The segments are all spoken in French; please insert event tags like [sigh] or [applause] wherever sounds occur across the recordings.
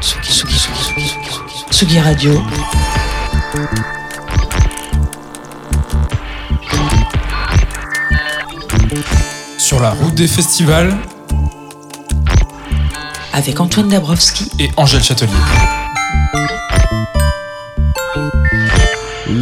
Tsugi, Tsugi, Tsugi, Tsugi, Tsugi, Tsugi Radio. Sur la route des festivals Avec Antoine Dabrowski et Angèle Châtelier.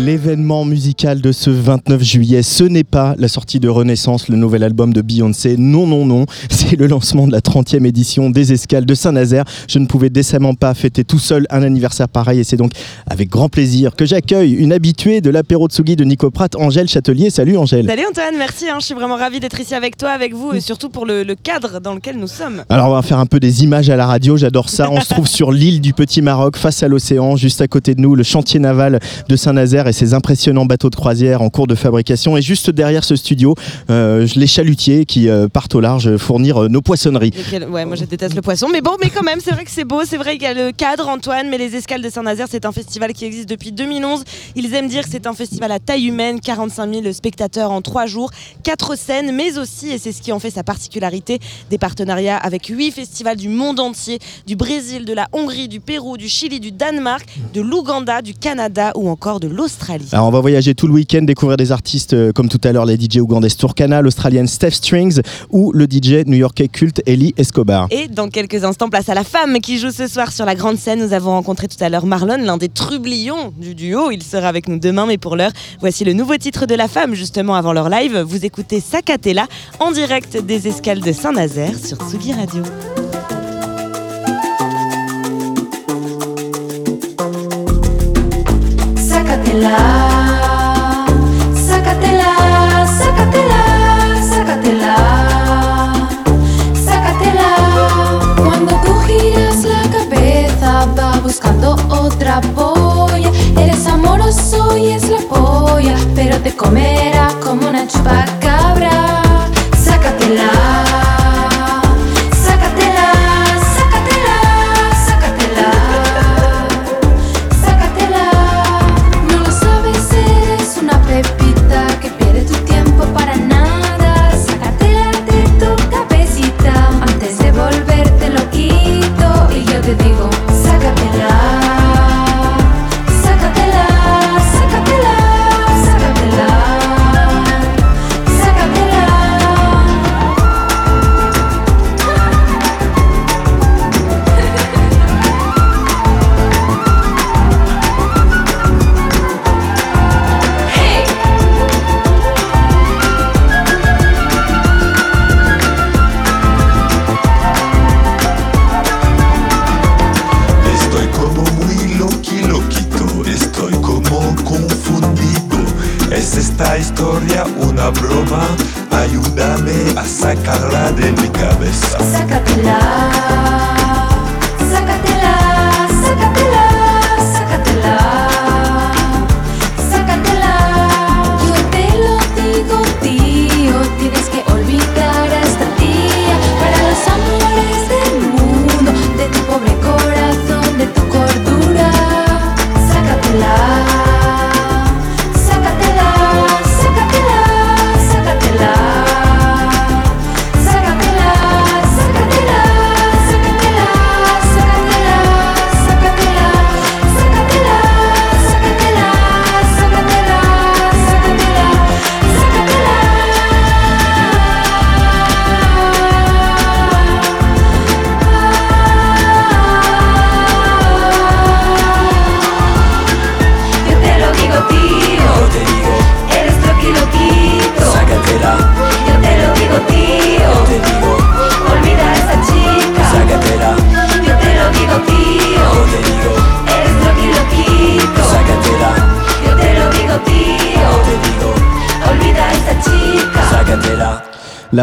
L'événement musical de ce 29 juillet, ce n'est pas la sortie de Renaissance, le nouvel album de Beyoncé. Non, non, non. [laughs] C'est le lancement de la 30e édition des Escales de Saint-Nazaire. Je ne pouvais décemment pas fêter tout seul un anniversaire pareil et c'est donc avec grand plaisir que j'accueille une habituée de l'apéro Tsugi de Nico Pratt, Angèle Châtelier. Salut Angèle. Salut Antoine, merci. hein, je suis vraiment ravie d'être ici avec toi, avec vous et surtout pour le, le cadre dans lequel nous sommes. Alors on va faire un peu des images à la radio, j'adore ça. On se trouve sur l'île du Petit Maroc, face à l'océan, juste à côté de nous, le chantier naval de Saint-Nazaire ses impressionnants bateaux de croisière en cours de fabrication. Et juste derrière ce studio, euh, les chalutiers qui euh, partent au large fournir euh, nos poissonneries. Moi je déteste le poisson, mais bon, mais quand même, c'est vrai que c'est beau, c'est vrai qu'il y a le cadre, Antoine, mais les Escales de Saint-Nazaire, c'est un festival qui existe depuis 2011. Ils aiment dire que c'est un festival à taille humaine, 45 000 spectateurs en trois jours, quatre scènes, mais aussi, et c'est ce qui en fait sa particularité, des partenariats avec huit festivals du monde entier, du Brésil, de la Hongrie, du Pérou, du Chili, du Danemark, de l'Ouganda, du Canada ou encore de l'Australie. Alors on va voyager tout le week-end, découvrir des artistes euh, comme tout à l'heure les DJ ougandais Turkana, l'Australienne Steph Strings ou le DJ new-yorkais culte Ellie Escobar. Et dans quelques instants, place à la femme qui joue ce soir sur la grande scène. Nous avons rencontré tout à l'heure Marlon, l'un des trublions du duo. Il sera avec nous demain, mais pour l'heure, voici le nouveau titre de la femme, justement avant leur live. Vous écoutez Sacatella en direct des escales de Saint-Nazaire sur Tsugi Radio. Sácatela, sácatela, sácatela, sácatela, sácatela. Cuando tú giras la cabeza va buscando otra polla. Eres amoroso y es la polla, pero te comerá como una chupacabra. Sácatela.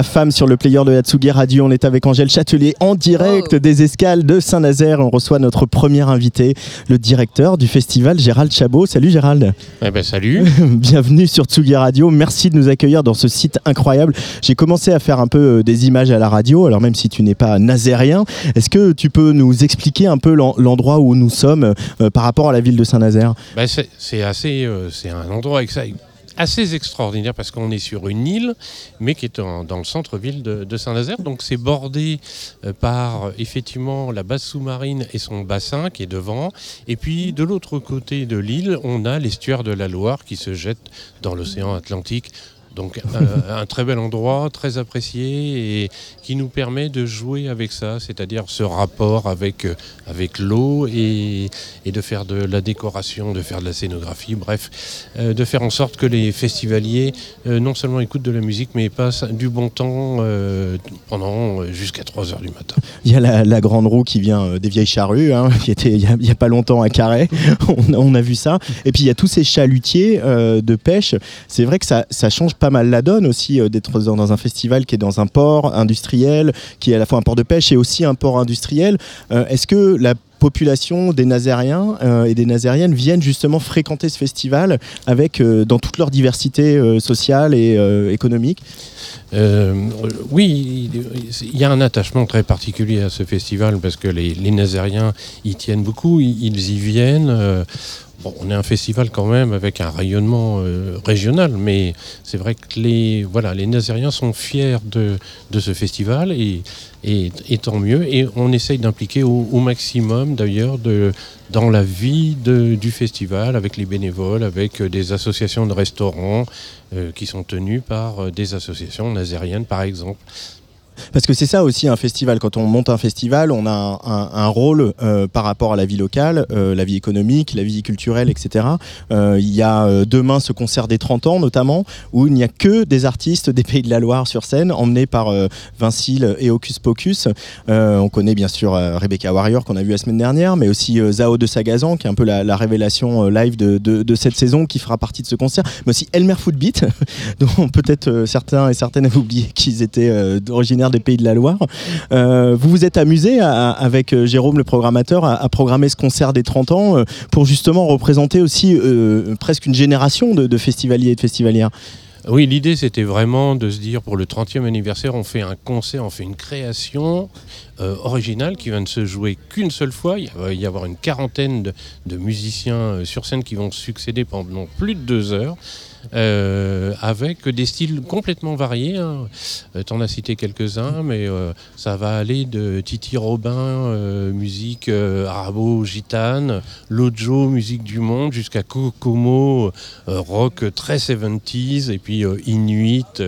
La femme sur le player de Hatsugi Radio, on est avec Angèle Châtelier en direct Oh. des escales de Saint-Nazaire. On reçoit notre premier invité, le directeur du festival Gérald Chabot. Salut Gérald, Eh ben salut. [laughs] bienvenue sur Tsugi Radio. Merci de nous accueillir dans ce site incroyable. J'ai commencé à faire un peu euh, des images à la radio, alors même si tu n'es pas nazérien, est-ce que tu peux nous expliquer un peu l'en- l'endroit où nous sommes euh, par rapport à la ville de Saint-Nazaire? Ben, c'est assez, euh, c'est un endroit exa- assez extraordinaire parce qu'on est sur une île, mais qui est dans le centre-ville de, de Saint-Nazaire. Donc c'est bordé euh, par effectivement la base sous-marine et son bassin qui est devant. Et puis de l'autre côté de l'île, on a l'estuaire de la Loire qui se jette dans l'océan Atlantique. Donc euh, [laughs] un très bel endroit, très apprécié et qui nous permet de jouer avec ça, c'est-à-dire ce rapport avec, euh, avec l'eau et, de faire de la décoration, de faire de la scénographie, bref, euh, de faire en sorte que les festivaliers non seulement écoutent de la musique mais passent du bon temps pendant jusqu'à 3 heures du matin. [laughs] Il y a la, grande roue qui vient des vieilles charrues, hein, [laughs] qui était il y, a, pas longtemps à Carré. on, on a vu ça. Et puis il y a tous ces chalutiers de pêche. C'est vrai que ça, ça change pas mal la donne aussi euh, d'être dans, dans un festival qui est dans un port industriel, qui est à la fois un port de pêche et aussi un port industriel. Euh, Est-ce que la population des Nazériens euh, et des Nazériennes viennent justement fréquenter ce festival avec dans toute leur diversité sociale et économique? Oui, il y a un attachement très particulier à ce festival parce que les, les Nazériens y tiennent beaucoup, ils y viennent. On est un festival quand même avec un rayonnement euh, régional, mais c'est vrai que les, Nazériens sont fiers de, ce festival et, tant mieux. Et on essaye d'impliquer au, maximum d'ailleurs dans la vie du festival avec les bénévoles, avec euh, des associations de restaurants euh, qui sont tenues par des associations nazériennes par exemple. Parce que c'est ça aussi un festival. Quand on monte un festival, on a un, rôle euh, par rapport à la vie locale, euh, la vie économique, la vie culturelle, etc. Euh, il y a demain ce concert des 30 ans notamment, où il n'y a que des artistes des Pays de la Loire sur scène, emmenés par Vincile et Hocus Pocus. On connaît bien sûr Rebecca Warrior qu'on a vu la semaine dernière, mais aussi Zao de Sagazan, qui est un peu la, la révélation live de, de- cette saison, qui fera partie de ce concert, mais aussi Elmer Footbeat, [laughs] dont peut-être certains et certaines avaient oublié qu'ils étaient originaires des Pays de la Loire. Euh, vous vous êtes amusé avec euh, Jérôme, le programmateur, à, programmer ce concert des 30 ans euh, pour justement représenter aussi presque une génération de, festivaliers et de festivalières? Oui, l'idée c'était vraiment de se dire pour le 30e anniversaire, on fait un concert, on fait une création originale qui va ne se jouer qu'une seule fois. Il va y avoir une quarantaine de, musiciens sur scène qui vont succéder pendant plus de deux heures. Euh, avec des styles complètement variés. Hein. Euh, T'en as cité quelques-uns, mais euh, ça va aller de Titi Robin, euh, musique arabo-gitane, Lojo, musique du monde, jusqu'à Kokomo, rock très 70s, et puis Inuit,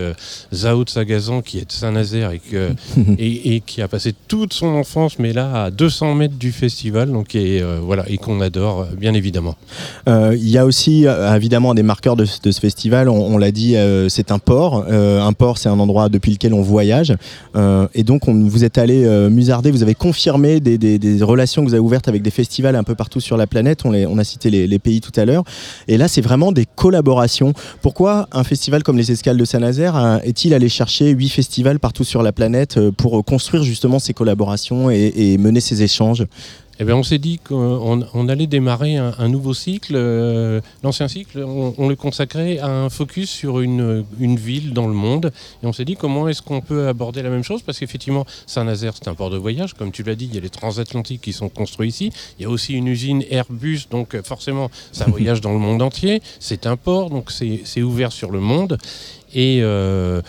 Zao de Sagazan qui est de Saint-Nazaire et, que- [laughs] et, et qui a passé toute son enfance, mais là à 200 mètres du festival, donc et, voilà, et qu'on adore bien évidemment. Il y a aussi évidemment des marqueurs de, de ce festival. On, l'a dit, euh, c'est un port. Euh, un port, c'est un endroit depuis lequel on voyage. Euh, et donc, on, vous êtes allé musarder, vous avez confirmé des, relations que vous avez ouvertes avec des festivals un peu partout sur la planète. On, a cité les, pays tout à l'heure. Et là, c'est vraiment des collaborations. Pourquoi un festival comme les Escales de Saint-Nazaire est-il allé chercher huit festivals partout sur la planète pour construire justement ces collaborations et mener ces échanges? Eh bien, on s'est dit qu'on on allait démarrer un, un nouveau cycle. Euh, L'ancien cycle, on, on le consacrait à un focus sur une, une ville dans le monde. Et on s'est dit comment est-ce qu'on peut aborder la même chose? Parce qu'effectivement, Saint-Nazaire, c'est un port de voyage. Comme tu l'as dit, il y a les transatlantiques qui sont construits ici. Il y a aussi une usine Airbus, donc euh, forcément, ça [laughs] voyage dans le monde entier. C'est un port, donc c'est c'est ouvert sur le monde. Et. euh,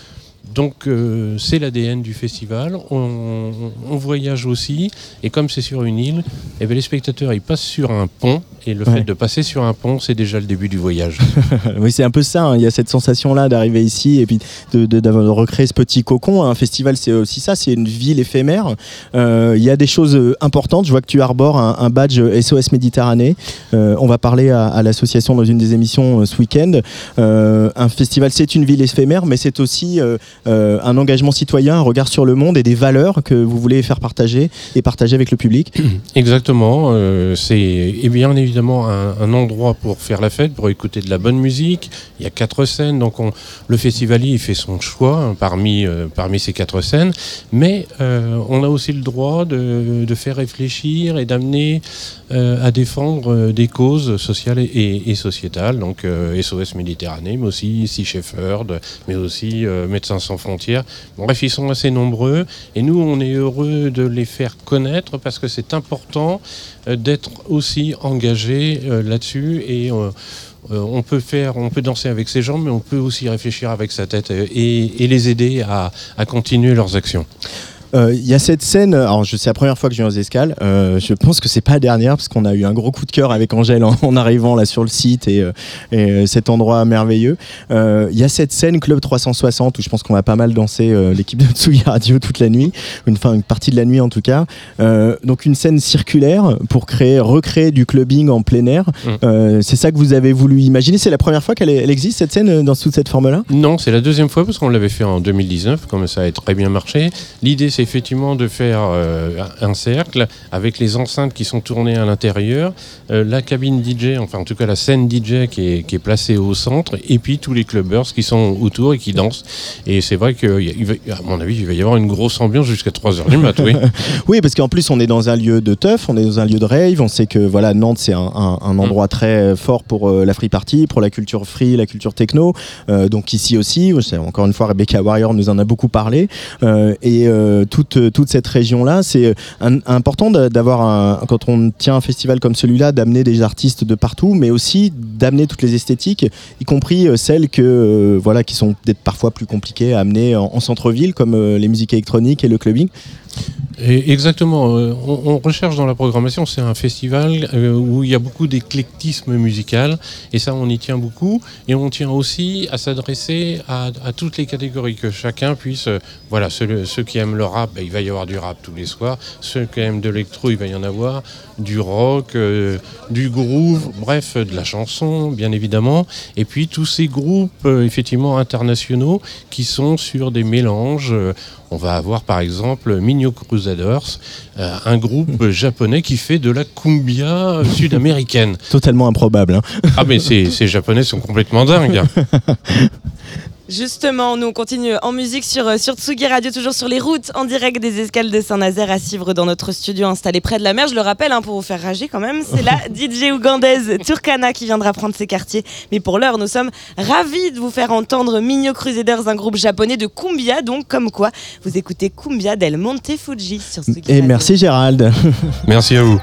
donc euh, c'est l'ADN du festival, on, on voyage aussi, et comme c'est sur une île, eh ben, les spectateurs ils passent sur un pont, et le Ouais. fait de passer sur un pont, c'est déjà le début du voyage. [laughs] Oui, c'est un peu ça. hein. Il y a cette sensation-là d'arriver ici et puis de, de- d'avoir- de recréer ce petit cocon. Un festival, c'est aussi ça. C'est une ville éphémère. Euh, il y a des choses euh, importantes. Je vois que tu arbores un, un badge SOS Méditerranée. Euh, on va parler à, à l'association dans une des émissions ce week-end. Un festival, c'est une ville éphémère, mais c'est aussi euh, un engagement citoyen, un regard sur le monde et des valeurs que vous voulez faire partager et partager avec le public. [clears throat] Exactement, euh, c'est bien évidemment un, endroit pour faire la fête, pour écouter de la bonne musique. Il y a quatre scènes, donc on, le festivalier fait son choix hein, parmi, euh, parmi ces quatre scènes, mais euh, on a aussi le droit de, de faire réfléchir et d'amener à défendre des causes sociales et, sociétales, donc SOS Méditerranée, mais aussi Sea Shepherd, mais aussi Médecins sans frontières. Bref, ils sont assez nombreux et nous on est heureux de les faire connaître parce que c'est important euh, d'être aussi engagé euh, là-dessus et euh, on peut faire, on peut danser avec ses jambes, mais on peut aussi réfléchir avec sa tête et, les aider à continuer leurs actions. Euh, Il y a cette scène, alors je c'est la première fois que je viens aux escales, euh, je pense que c'est pas la dernière parce qu'on a eu un gros coup de cœur avec Angèle en, en arrivant là sur le site et, euh, et, cet endroit merveilleux. Il y a cette scène Club 360 où je pense qu'on va pas mal danser l'équipe de Tsugi Radio toute la nuit, une, partie de la nuit en tout cas. Donc une scène circulaire pour créer, recréer du clubbing en plein air. Mm. Euh, c'est ça que vous avez voulu imaginer. C'est la première fois qu'elle existe cette scène dans toute cette forme-là? Non, c'est la deuxième fois parce qu'on l'avait fait en 2019, comme ça a très bien marché. L'idée, c'est effectivement de faire euh, un cercle avec les enceintes qui sont tournées à l'intérieur, euh, la cabine DJ, enfin en tout cas la scène DJ qui est, qui est placée au centre, et puis tous les clubbers qui sont autour et qui dansent. Et c'est vrai que, il y a- il va- à mon avis, il va y avoir une grosse ambiance jusqu'à 3h du mat, oui. [laughs] Oui, parce qu'en plus, on est dans un lieu de teuf, on est dans un lieu de rave. On sait que voilà, Nantes, c'est un, un- un endroit très fort pour euh, la free party, pour la culture free, la culture techno. Euh, donc ici aussi, encore une fois, Rebecca Warrior nous en a beaucoup parlé. Euh, et euh, toute, toute cette région-là, c'est un- important d'a- d'avoir, quand on tient un festival comme celui-là, d'amener des artistes de partout, mais aussi d'amener toutes les esthétiques, y compris euh, celles que, euh, voilà, qui sont parfois plus compliquées à amener en, en centre-ville, comme euh, les musiques électroniques et le clubbing. Exactement. euh, on, recherche dans la programmation, c'est un festival euh, où il y a beaucoup d'éclectisme musical, et ça, on y tient beaucoup. Et on tient aussi à s'adresser à, toutes les catégories, que chacun puisse. euh, voilà, ceux, qui aiment le rap, ben, il va y avoir du rap tous les soirs. Ceux qui aiment de l'électro, il va y en avoir. Du rock, du groove, bref, de la chanson, bien évidemment. Et puis tous ces groupes, effectivement, internationaux qui sont sur des mélanges. On va avoir par exemple Minho Crusaders, euh, un groupe japonais qui fait de la cumbia sud-américaine. Totalement improbable. hein. Ah mais ces, ces japonais sont complètement dingues. [laughs] Justement, nous on continue en musique sur, euh, sur Tsugi Radio, toujours sur les routes en direct des escales de Saint-Nazaire à suivre dans notre studio installé près de la mer. Je le rappelle, hein, pour vous faire rager quand même, c'est la [laughs] DJ ougandaise Turkana qui viendra prendre ses quartiers. Mais pour l'heure, nous sommes ravis de vous faire entendre Migno Crusaders, un groupe japonais de cumbia, donc comme quoi vous écoutez Cumbia del Monte Fuji sur Tsugi Et Radio. merci Gérald. Merci à vous.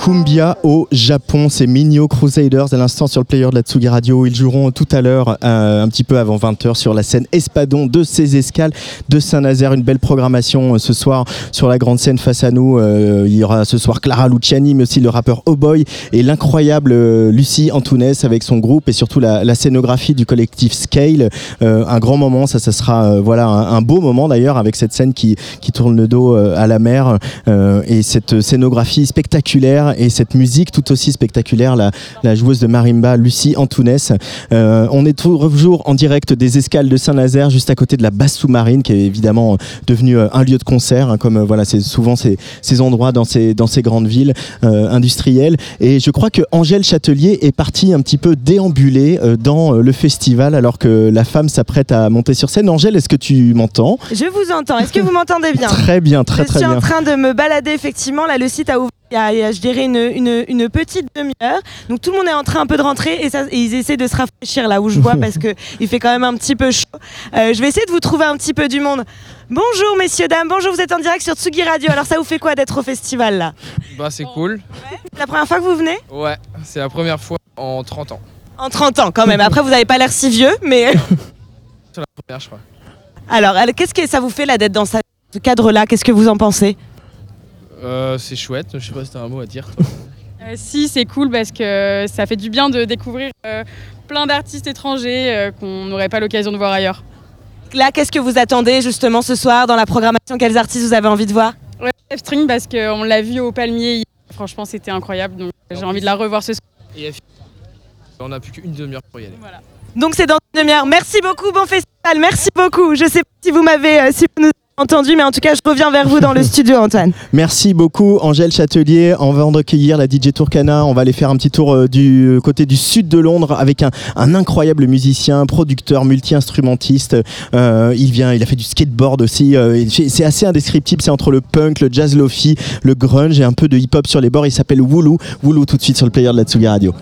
De au Japon, c'est Minio Crusaders à l'instant sur le player de la Tsugi Radio. Ils joueront tout à l'heure, euh, un petit peu avant 20h, sur la scène Espadon de ces escales de Saint-Nazaire. Une belle programmation euh, ce soir sur la grande scène face à nous. Euh, il y aura ce soir Clara Luciani, mais aussi le rappeur Oh Boy et l'incroyable Lucie Antunes avec son groupe et surtout la, scénographie du collectif Scale. Un grand moment, ça, ça sera voilà un, beau moment d'ailleurs avec cette scène qui, qui tourne le dos à la mer et cette scénographie spectaculaire et cette musique tout aussi spectaculaire, la, la joueuse de marimba Lucie Antunes. Euh, on est toujours en direct des escales de Saint-Nazaire, juste à côté de la basse sous-marine, qui est évidemment devenue euh, un lieu de concert, hein, comme euh, voilà, c'est souvent ces, ces endroits dans ces, dans ces grandes villes euh, industrielles. Et je crois que Angèle Châtelier est partie un petit peu déambuler euh, dans euh, le festival alors que la femme s'apprête à monter sur scène. Angèle, est-ce que tu m'entends? Je vous entends. Est-ce que vous m'entendez bien? Très bien, très je très suis bien. en train de me balader effectivement. Là, le site a ouvert il y a, il y a, je dirais, une, une- une petite demi-heure. Donc tout le monde est en train un peu de rentrer et, ça- et ils essaient de se rafraîchir là où je vois [laughs] parce qu'il fait quand même un petit peu chaud. Euh, je vais essayer de vous trouver un petit peu du monde. Bonjour messieurs, dames. Bonjour, vous êtes en direct sur Tsugi Radio. Alors ça vous fait quoi d'être au festival là? Bah c'est cool. C'est la première fois que vous venez? Ouais, c'est la première fois en 30 ans. En 30 ans quand même. Après, vous n'avez pas l'air si vieux, mais... [laughs] [laughs] C'est la première je crois. Alors, qu'est-ce que ça vous fait là d'être dans ce cadre-là? Qu'est-ce que vous en pensez? Euh, c'est chouette, je sais pas si t'as un mot à dire toi. [laughs] Euh, si, c'est cool parce que ça fait du bien de découvrir euh, plein d'artistes étrangers euh, qu'on n'aurait pas l'occasion de voir ailleurs. Là, qu'est-ce que vous attendez justement ce soir dans la programmation? Quels artistes vous avez envie de voir? Ouais, F-String parce qu'on l'a vu au Palmier hier. Franchement, c'était incroyable, donc j'ai envie de la revoir ce soir. Et on a plus qu'une demi-heure pour y aller. Voilà. Donc c'est dans une demi-heure. Merci beaucoup, bon festival. Merci beaucoup. Je sais pas si vous m'avez euh, si vous nous avez entendu, mais en tout cas, je reviens vers vous dans le [laughs] studio, Antoine. Merci beaucoup Angèle Châtelier. On va en recueillir la DJ Tourcana. On va aller faire un petit tour euh, du côté du sud de Londres avec un, un incroyable musicien, producteur, multi-instrumentiste. Euh, il vient, il a fait du skateboard aussi. Euh, c'est assez indescriptible. C'est entre le punk, le jazz lofi, le grunge et un peu de hip-hop sur les bords. Il s'appelle Wooloo. Wooloo tout de suite sur le player de la Tsugi Radio.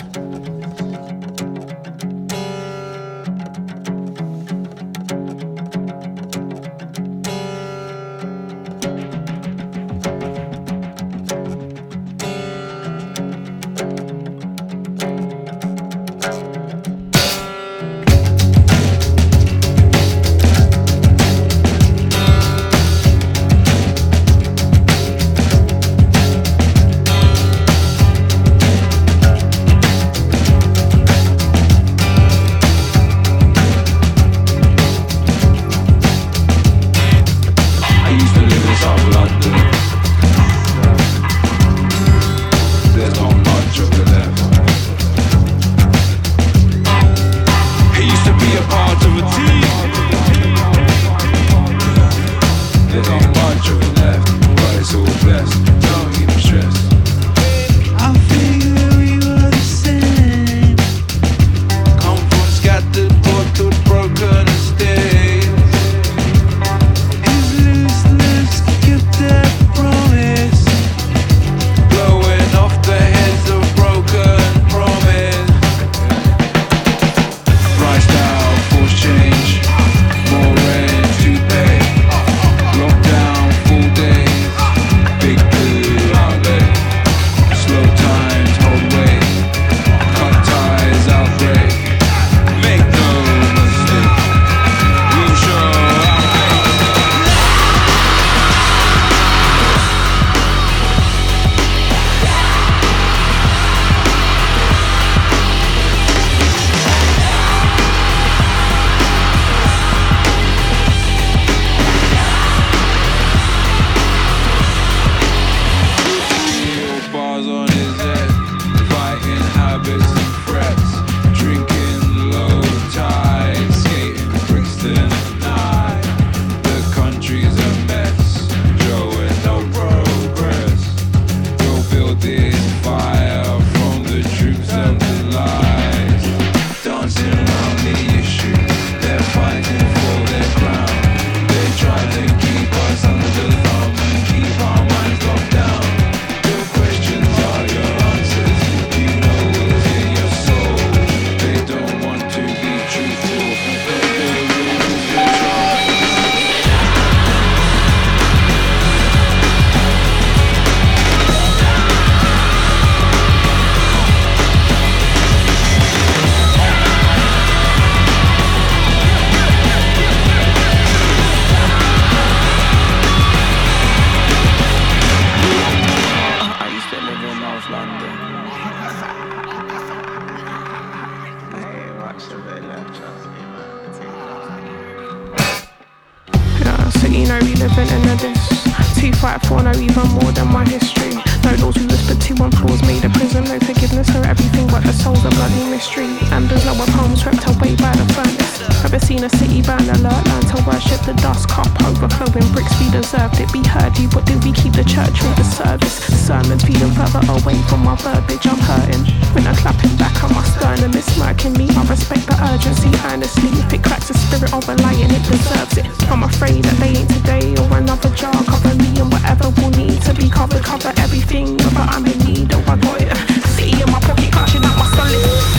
It's smirking me. I respect the urgency earnestly. If it cracks the spirit of a lion, it deserves it. I'm afraid that they ain't today or another jar. Cover me and whatever will need to be covered. Cover everything, but I'm in need. Oh, I got it. City in my pocket, clashing out my solid.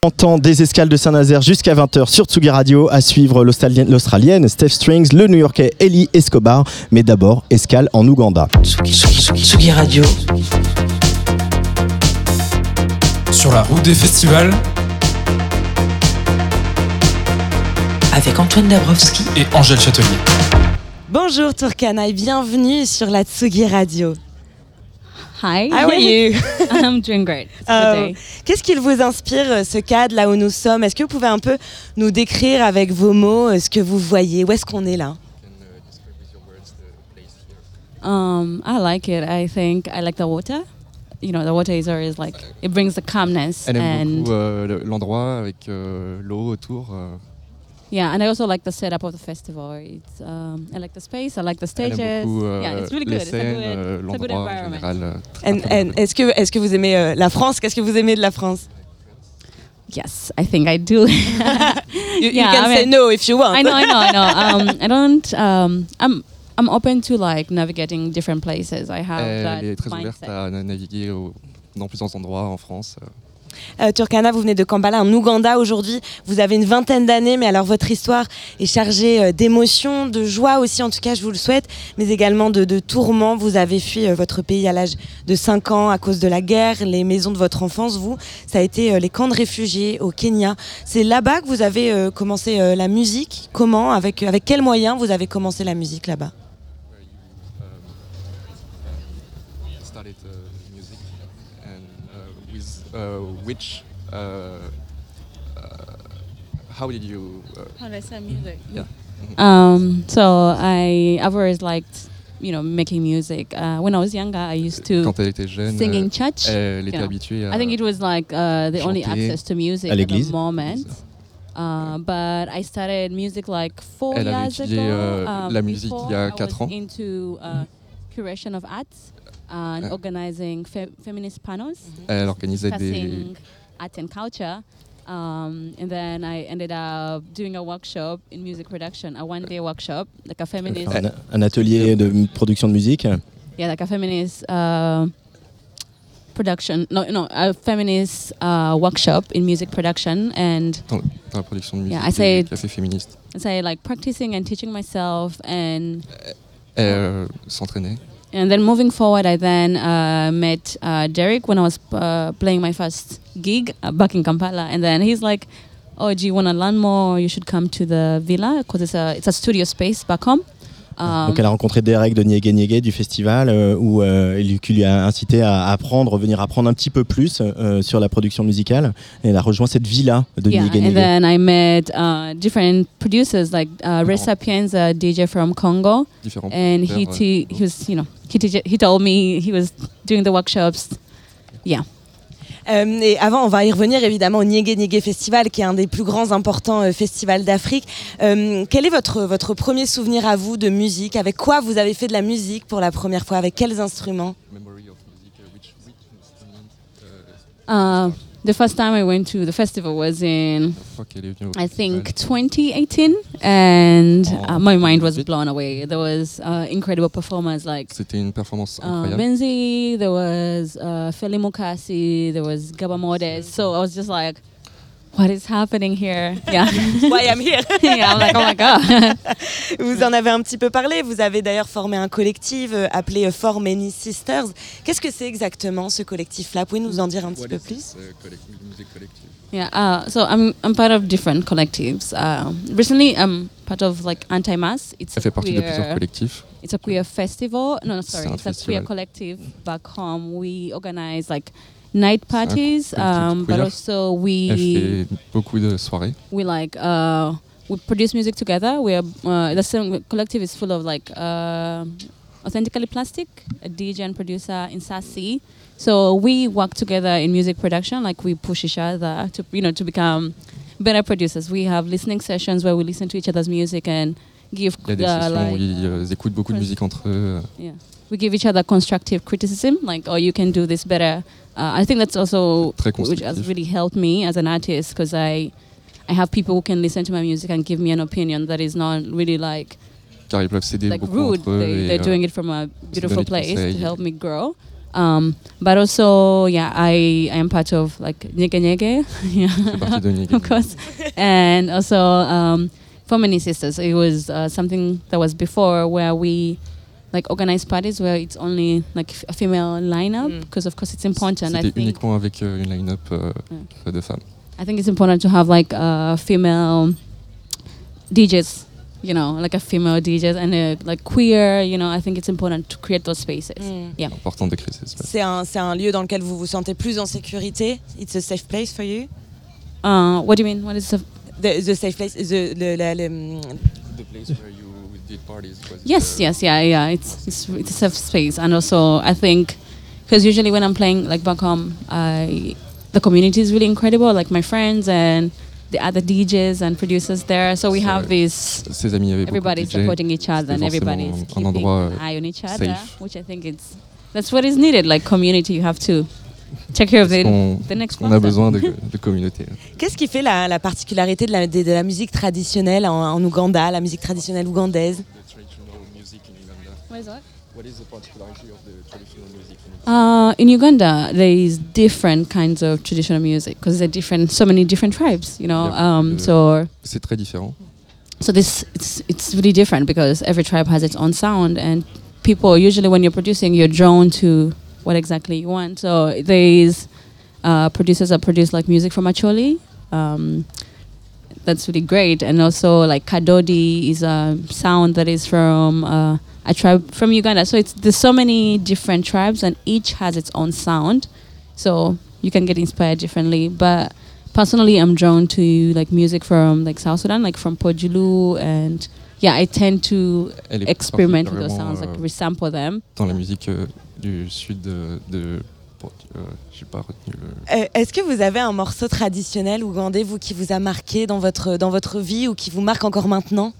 30 ans des escales de Saint-Nazaire jusqu'à 20h sur Tsugi Radio à suivre l'Australienne Steph Strings, le New-Yorkais Ellie Escobar, mais d'abord escale en Ouganda. Tsugi, Tsugi, Tsugi, Tsugi Radio. Sur la route des festivals Avec Antoine Dabrowski et Angèle Châtelier. Bonjour Turkana et bienvenue sur la Tsugi Radio. Hi. How are you? [laughs] I'm doing great. Day. Qu'est-ce qu'il vous inspire, euh, ce cadre là où nous sommes? Est-ce que vous pouvez un peu nous décrire avec vos mots euh, ce que vous voyez? Où est-ce qu'on est là? Um, I like it. I think I like the water. You know, the water is always like it brings the calmness Elle aime and beaucoup euh, le- l'endroit avec euh, l'eau autour. euh. yeah, and I also like the setup of the festival. It's um, I like the space. I like the Elle stages. aime beaucoup euh, yeah, it's really les good. It's a scènes, good, euh, it's a good l'endroit en environment. général. euh, très, And- très and Est-ce que, est que vous aimez euh, la France? Qu'est-ce que vous aimez de la France? Yes, I think I do. [laughs] You, you Yeah, can I say mean- no if you want. I know, I know, I know. Um, I don't. Um, I'm. I'm open to like navigating different places. I have that Elle est très ouverte mindset. à naviguer au- dans plusieurs endroits en France. euh. Euh, Turkana, vous venez de Kampala, en Ouganda aujourd'hui. Vous avez une vingtaine d'années, mais alors votre histoire est chargée euh, d'émotions, de joie aussi, en tout cas, je vous le souhaite, mais également de, de tourments. Vous avez fui euh, votre pays à l'âge de 5 ans à cause de la guerre, les maisons de votre enfance. Vous, ça a été euh, les camps de réfugiés au Kenya. C'est là-bas que vous avez euh, commencé euh, la musique. Comment avec, avec quels moyens vous avez commencé la musique là-bas? Which uh, uh, how did you uh, How did I say music? yeah Um, so I I've always liked you know making music. Uh, when I was younger, I used to quand elle était jeune sing in euh, church. elle you était habituée à I think it was like uh, the only access to music at the moment. Uh, but I started music like four Elle years ago. euh, Um, la musique il y a before I quatre was ans. Into uh, curation of arts and Euh. organizing fe- feminist panels, elle organisait des art and culture. Um, and then I ended up doing a workshop in music production, a one-day workshop, like a feminist, Un, un atelier de production de musique. yeah, like a feminist uh, production. No, no, a feminist uh, workshop in music production, and dans, dans la production de musique Yeah, I say- cafés féministes. I say like practicing and teaching myself, and Elle euh, s'entraînait. And then moving forward, I then uh, met uh, Derek when I was uh, playing my first gig uh, back in Kampala, and then he's like, "Oh, do you want to learn more? You should come to the villa because it's a it's a studio space back home." Um, Donc elle a rencontré Derek de Niégué Niégué du festival euh, où euh, il qui lui a incité à apprendre, venir apprendre un petit peu plus euh, sur la production musicale. Et elle a rejoint cette villa de yeah, Niégué and Niégué. then I met uh, different producers like uh, Ray Sapiens, a DJ from Congo, Différents and he he was you know he he told me he was doing the workshops. Yeah. Euh, et avant, on va y revenir évidemment au Niégué Niégué Festival, qui est un des plus grands importants euh, festivals d'Afrique. Euh, quel est votre, votre premier souvenir à vous de musique? Avec quoi vous avez fait de la musique pour la première fois? Avec quels instruments? Memory of music, which, which instrument, the first time I went to the festival was in, fois qu'elle est venue au I think, 2018, and Oh, uh, my mind was blown away. There was uh, incredible performers like C'était une performance uh. Benzi, there was uh, Feli Mukasi, there was Gaba Modes. So I was just like, what is happening here? Yeah. [laughs] Why I'm here [laughs] yeah, I'm like, oh my god. [laughs] Vous en avez un petit peu parlé. Vous avez d'ailleurs formé un collectif euh, appelé euh, For Many Sisters. Qu'est-ce que c'est exactement ce collectif-là? Pouvez nous en dire un petit What peu is plus? uh, collective? Yeah, uh, so I'm I'm part of different collectives. Uh, recently, I'm part of like Anti-Mass. It's Elle a fait partie de plusieurs queer, collectifs. it's a queer festival. No, no, sorry, it's a queer festival. collective back home. We organize like night parties, um, but also we fait beaucoup de soirées. we like uh, we produce music together. We are uh, the same collective is full of like uh, authentically plastic, a DJ and producer in Sassy. So we work together in music production. Like we push each other to you know to become better producers. We have listening sessions where we listen to each other's music and give Il y a des sessions où like ils euh, écoutent beaucoup de musique entre eux. yeah we give each other constructive criticism like oh you can do this better. Uh, i think that's also which has really helped me as an artist because i i have people who can listen to my music and give me an opinion that is not really like Car ils peuvent s'aider like rude. they, they're euh, doing it from a beautiful place to help me grow. Um, but also yeah i i am part of like Nyege Nyege. [laughs] Yeah. Partie de Nyege [laughs] of course. And also um, for many sisters it was uh, something that was before where we like organize parties where it's only like a female lineup? Because of course it's important i think uniquement avec euh, une line-up euh, de femmes. i think it's important to have like uh, female djs you know like a female djs and uh, like queer you know i think it's important to create those spaces Mm. yeah Important de créer ces espaces. C'est un, c'est un lieu dans lequel vous vous sentez plus en sécurité. It's a safe place for you. uh, what do you mean? What is the The, the safe place, the, le, la- le- The place where you did parties Yes, yes, yeah, yeah. It's it's, it's a safe space, and also I think because usually when I'm playing like back home, I the community is really incredible. Like my friends and the other DJs and producers there. So we have this. Ses amis avaient beaucoup de Everybody's supporting each other, and everybody's keeping an eye on each other, safe. which I think it's that's what is needed. Like community, you have to take care of the, the next on a besoin de, [laughs] de communauté. Qu'est-ce qui fait la, la particularité de la, de, de la musique traditionnelle en, en Ouganda, la musique traditionnelle ougandaise? What is the particularity of the traditional music Uh, in Uganda, there is different kinds of traditional music because there are different, so many different tribes. You know, Yeah, um, so C'est très différent. so this it's it's really different because every tribe has its own sound, and people usually when you're producing, you're drawn to what exactly you want. So there is uh, producers that produce like music from Acholi. Um, that's really great, and also like Kadodi is a sound that is from uh, a tribe from Uganda. So it's there's so many different tribes, and each has its own sound. So you can get inspired differently, but personally i'm drawn to like music from like south sudan like from pojulu and yeah i tend to experiment with those sounds like euh, resample them Dans la musique euh, du sud de. de euh, J'ai pas retenu le. Euh, Est-ce que vous avez un morceau traditionnel ougandais, vous, qui vous a marqué dans votre, dans votre vie ou qui vous marque encore maintenant?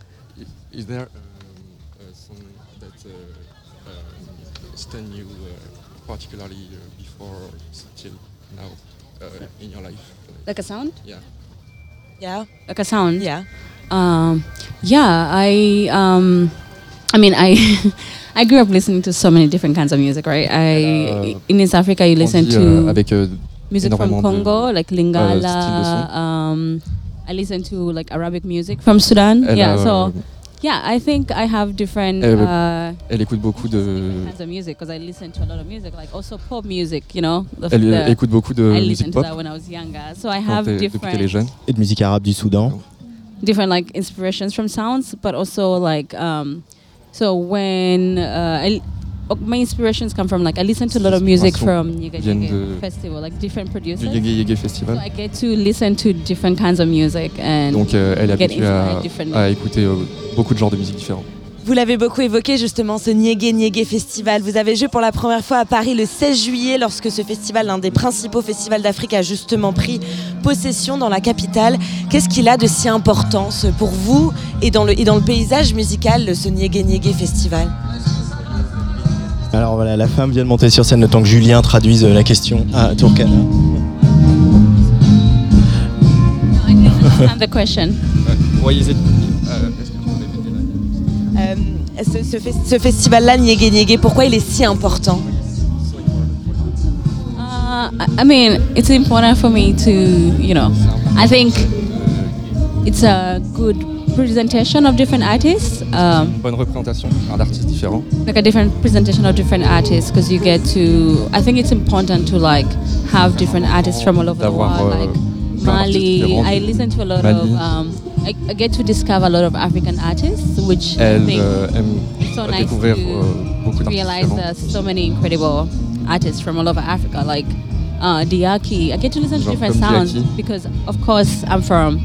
Is there um, a song that uh, um, stunned you uh, particularly uh, before or till now uh, in your life? like a sound? Yeah. Yeah. like a sound? Yeah. Um yeah i um i mean i [laughs] i grew up listening to so many different kinds of music right i Euh, in east africa you listen grandi, euh, to avec, euh, music from énormément de, congo like euh, styles de lingala son. um i listen to like arabic music from sudan Elle yeah a, so euh, yeah i think i have different Elle, uh elle écoute beaucoup de. kinds of music because I listen to a lot of music, like also pop music, you know. The, Elle the- écoute beaucoup de I musique listened to that when I was younger, so I have t'es- depuis que t'es different, jeune. Et de musique arabe du Soudan. Different like inspirations from sounds, but also like um, so when uh, I, my inspirations come from like I listen to a lot of music from viennent Festival, like different Du producers. Yege Yege So I get to listen to different kinds of music and Donc euh, elle get habituée à, differently. à écouter euh, beaucoup de genres de musique différents. Vous l'avez beaucoup évoqué justement, ce Niégué Niégué Festival. Vous avez joué pour la première fois à Paris le 16 juillet lorsque ce festival, l'un des principaux festivals d'Afrique, a justement pris possession dans la capitale. Qu'est-ce qu'il a de si important ce- pour vous et dans le, et dans le paysage musical, ce Niégué Niégué Festival? Alors voilà, la femme vient de monter sur scène le temps que Julien traduise euh, la question à the question. [laughs] Why is it? Ce, ce fes- ce festival-là, Niégué Niégué, pourquoi il est si important? Uh, I- mean, it's important for me to, you know, I think it's a good presentation of different artists, um, Bonne représentation d'artistes différents. like a different presentation of different artists, because you get to. I think it's important to like have different artists from all over the D'avoir world, euh, like Mali. différents I listen to a lot Mali. of. Um, I, I get to discover a lot of African artists, which I think euh, so nice to euh, beaucoup realize there's so many incredible artists from all over Africa. Like uh, Diaki. I get to listen to different sounds Diaki. because, of course, I'm from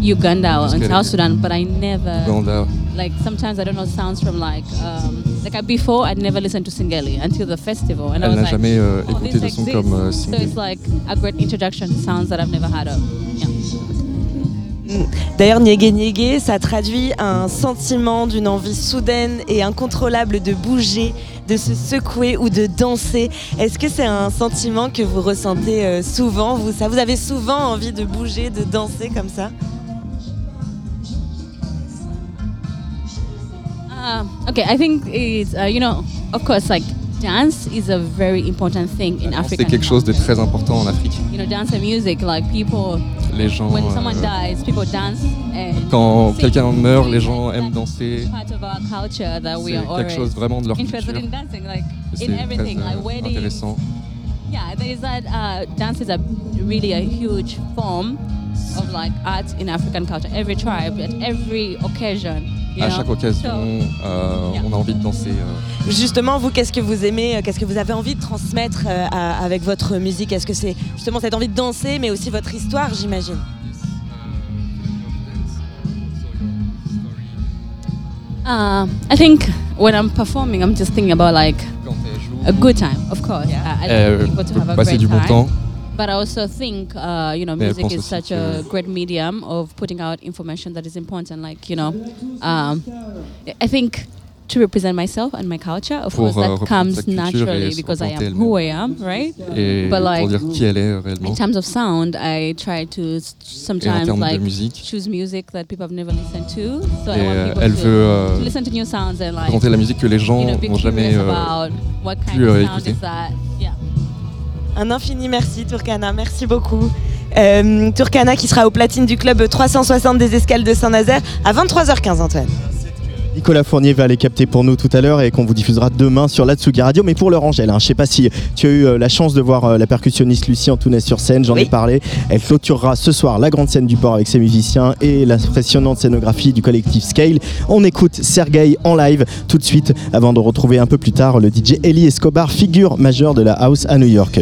Uganda and South Sudan, but I never Uganda. like sometimes I don't know sounds from like um, like I, before I'd never listened to Singeli until the festival, and I was like, jamais euh, oh, this de son exists. comme euh, So it's like a great introduction to sounds that I've never heard of. Yeah. D'ailleurs, Niégué Niégué, ça traduit un sentiment d'une envie soudaine et incontrôlable de bouger, de se secouer ou de danser. Est-ce que c'est un sentiment que vous ressentez euh, souvent vous, ça, vous avez souvent envie de bouger, de danser comme ça? Uh, okay, I think it's uh, you know, of course, like dance is a very important thing in C'est Africa. quelque chose de très important en Afrique. You know, dance and music, like people. Les gens, when euh, someone dies, people dance. And Quand quelqu'un meurt, les gens aiment danser. part of our culture that we C'est are quelque chose vraiment de leur culture. in dancing, like C'est in très everything, euh, intéressant. Yeah, there is that uh, dance is a really a huge form of like art in African culture. Every tribe, at every occasion. À chaque occasion, euh, yeah. on a envie de danser. euh. Justement, vous, qu'est-ce que vous aimez, euh, qu'est-ce que vous avez envie de transmettre euh, à- avec votre musique? Est-ce que c'est justement cette envie de danser, mais aussi votre histoire, j'imagine? Uh, I think when I'm performing, I'm just thinking about like a good time, of course. Uh, I want people to have a passer great du bon time. temps? But I also think, uh, you know, music pense is such a great medium of putting out information that is important. Like, you know, um, I think to represent myself and my culture, of Pour, course, that comes naturally because I am who I am, right? Et But like, pour dire qui elle est réellement. in terms of sound, I try to sometimes like musique. choose music that people have never listened to. So I want euh, people to, veut, euh, to listen to new sounds and like présenter la musique que les gens you know, n'ont jamais euh, about what kind of euh, écouter. Un infini merci Turkana, merci beaucoup. Euh, Turkana qui sera au platine du club 360 des escales de Saint-Nazaire à 23h15 Antoine. Nicolas Fournier va les capter pour nous tout à l'heure et qu'on vous diffusera demain sur la Tsugi Radio. Mais pour l'heure, Angèle, hein, je sais pas si tu as eu euh, la chance de voir euh, la percussionniste Lucie Antunes sur scène, j'en ai parlé. Elle clôturera ce soir la grande scène du port avec ses musiciens et l'impressionnante scénographie du collectif Scale. On écoute Sergei en live tout de suite avant de retrouver un peu plus tard le DJ Eli Escobar, figure majeure de la house à New York.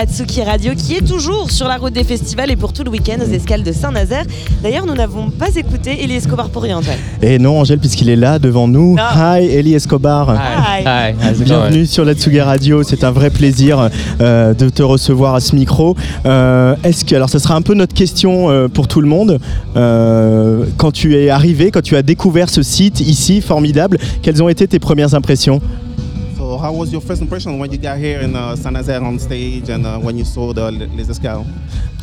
La Tsuki Radio qui est toujours sur la route des festivals et pour tout le week-end aux escales de Saint-Nazaire. D'ailleurs, nous n'avons pas écouté Ellie Escobar pour rien, Antoine. Et non, Angèle, puisqu'il est là devant nous. Non. Hi, Eli Escobar. Hi. Bienvenue sur la Tsugi Radio, c'est un vrai plaisir euh, de te recevoir à ce micro. Euh, Est-ce que, alors, ce sera un peu notre question euh, pour tout le monde. Euh, quand tu es arrivé, quand tu as découvert ce site ici, formidable, quelles ont été tes premières impressions? So, how was your first impression when you got here in uh, Nazaire on stage and uh, when you saw the Les Escales?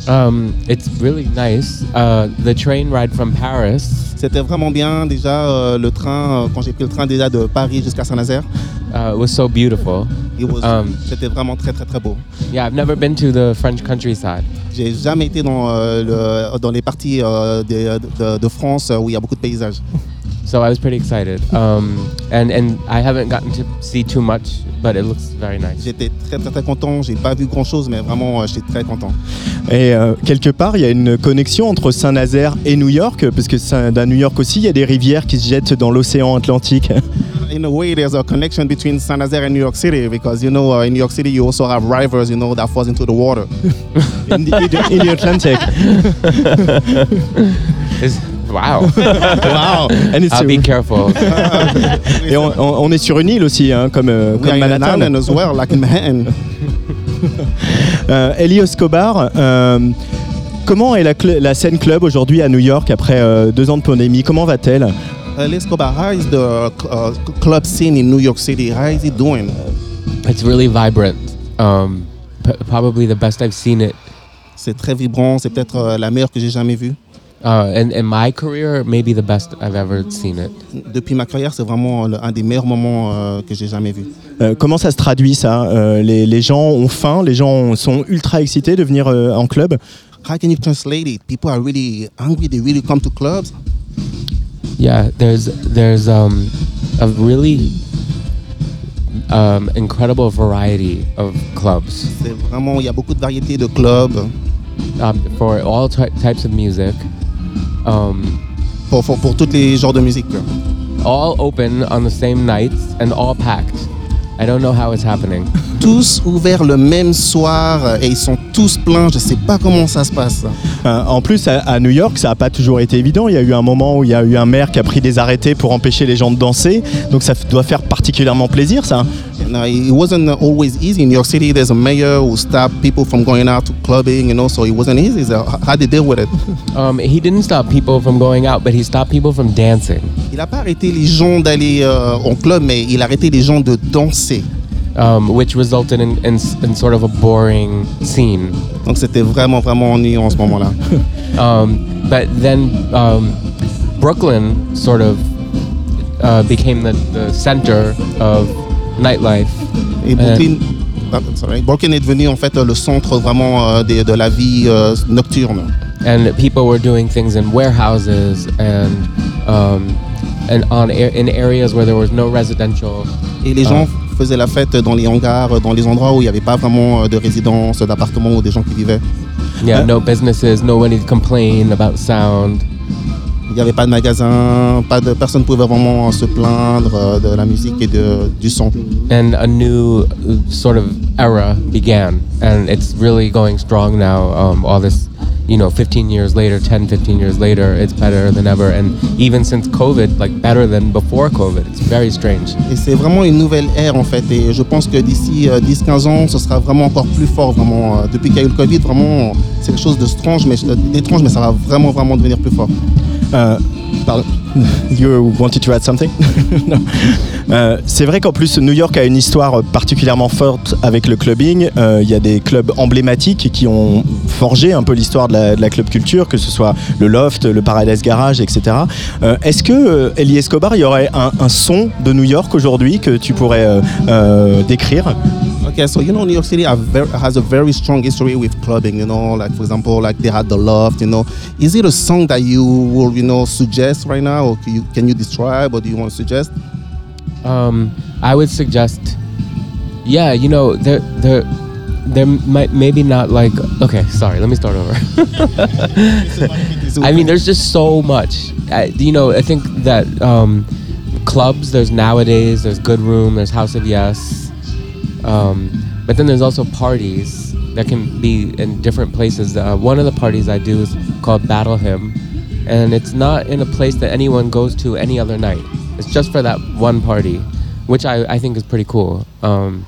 Um, it's really nice. Uh, the train ride from Paris. C'était vraiment bien déjà euh, le train euh, quand j'ai pris le train déjà de Paris jusqu'à Saint Nazaire. Uh, was so beautiful. It was- Um, C'était vraiment très très très beau. yeah, I've never been to the French countryside. J'ai jamais été dans, euh, le- dans les parties euh, des- de, de France euh, où il y a beaucoup de paysages. So I was pretty excited. Um, and, and I haven't gotten to see too much, but it looks very nice. J'étais très très très content. J'ai pas vu grand chose, mais vraiment euh, j'étais très content. Et euh, quelque part, il y a une connexion entre Saint-Nazaire et New York, parce que à New York aussi, il y a des rivières qui se jettent dans l'océan Atlantique. [laughs] In a way, there's a connection between Saint Nazaire and New York City because you know uh, in New York City you also have rivers, you know, that falls into the water. [laughs] in, the, in the Atlantic. [laughs] Wow. [laughs] Wow. And it's I'll be a- careful. [laughs] Et on, on- on est sur une île aussi, hein, comme, euh, comme Manhattan. Manhattan as well, like in Manhattan. [laughs] Euh, Escobar, euh, comment est la, cl- la scène club aujourd'hui à New York après euh, deux ans de pandémie? Comment va-t-elle? Go back. How is the uh, club scene in New York City? How is it doing? It's really vibrant. Um, probably the best I've seen it. C'est très vibrant. C'est peut-être la meilleure que j'ai jamais vue. Uh, in, in my career, maybe the best I've ever seen it. Depuis ma carrière, c'est vraiment le- un des meilleurs moments euh, que j'ai jamais vu. Euh, Comment ça se traduit ça Euh, les, les gens ont faim, les gens sont ultra excités de venir euh, en club? How can you translate it? People are really hungry. They really come to clubs. Yeah, there's there's um, a really um, incredible variety of clubs C'est vraiment, il y a beaucoup de variétés de clubs um, for all ty- types of music. Um, pour, pour, pour tous les genres de musique. all open on the same nights and all packed. I don't know how it's happening. Tous ouverts le même soir euh, et ils sont tous pleins. Je sais pas comment ça se passe. Euh, en plus, à, à New York, ça n'a pas toujours été évident. Il y a eu un moment où il y a eu un maire qui a pris des arrêtés pour empêcher les gens de danser. Donc ça doit faire particulièrement plaisir, ça. And, uh, it wasn't always easy in New York City. There's a mayor who stopped people from going out to clubbing, you know, so it wasn't easy. So how did they deal with it? [laughs] Um, he didn't stop people from going out, but he stopped people from dancing, Il n'a pas arrêté les gens d'aller euh, en club, mais il a arrêté les gens de danser. Um, which resulted in, in, in sort of a boring scene. Donc c'était vraiment, vraiment ennuyeux en ce moment-là. [laughs] Um, but then um, Brooklyn sort of uh, became the, the center of nightlife. Et Brooklyn, sorry. Brooklyn est devenu en fait le centre vraiment euh, des- de la vie euh, nocturne. and people were doing things in warehouses and um, and on in areas where there was no residential. Et les gens faisaient la fête dans les hangars, dans les endroits où il n'y avait pas vraiment euh, de résidence, d'appartements ou des gens qui vivaient. Yeah, no businesses, nobody complained about sound. Il n'y avait pas de magasin, pas de personne ne pouvait vraiment se plaindre euh, de la musique et de, du son. And a new uh, sort of era began, and it's really going strong now. Um, all this, you know, 15 years later, 10, 15 years later, it's better than ever. And even since COVID, like better than before COVID. It's very strange. Et c'est vraiment une nouvelle ère en fait. Et je pense que d'ici euh, 10-15 ans, ce sera vraiment encore plus fort. Vraiment, Euh, depuis qu'il y a eu le Covid, vraiment, c'est quelque chose de strange, mais euh, d'étrange, mais ça va vraiment, vraiment devenir plus fort. Euh, pardon. [laughs] You wanted to add something? [laughs] Euh, C'est vrai qu'en plus New York a une histoire particulièrement forte avec le clubbing. Euh, Il y a des clubs emblématiques qui ont forgé un peu l'histoire de la, club culture, que ce soit le Loft, le Paradise Garage, etc. Euh, Est-ce que euh, Eli Escobar, il y aurait un, son de New York aujourd'hui que tu pourrais décrire? Okay, so you know, New York City have ver- has a very strong history with clubbing. You know, like for example, like they had the Loft. You know, is it a song that you will, you know, suggest right now, or can you, can you describe, or do you want to suggest? Um, I would suggest, yeah, you know, there, there, there might maybe not like. Okay, sorry. Let me start over. [laughs] I mean, there's just so much. I, you know, I think that um, clubs. There's nowadays. There's Good Room. There's House of Yes. Um, but then there's also parties that can be in different places. Uh, one of the parties I do is called Battle Hymn, and it's not in a place that anyone goes to any other night. It's just for that one party, which I, I think is pretty cool. Um,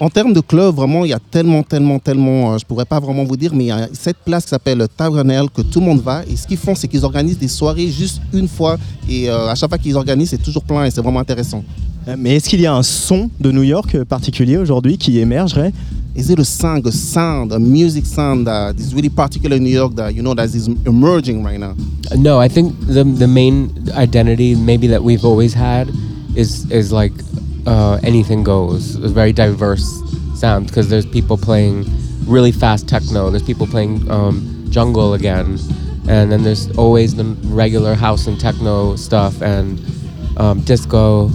En termes de club, vraiment, il y a tellement, tellement, tellement, euh, je pourrais pas vraiment vous dire, mais il y a cette place qui s'appelle Tavernel que tout le monde va. Et ce qu'ils font, c'est qu'ils organisent des soirées juste une fois. Et euh, à chaque fois qu'ils organisent, c'est toujours plein et c'est vraiment intéressant. Euh, Mais est-ce qu'il y a un son de New York euh, particulier aujourd'hui qui émergerait? Is it a sound, a sound, a music sound that is really particular in New York that you know that is emerging right now? No, I think the the main identity maybe that we've always had is is like uh, anything goes. A very diverse sound because there's people playing really fast techno. There's people playing um, jungle again, and then there's always the regular house and techno stuff and um, disco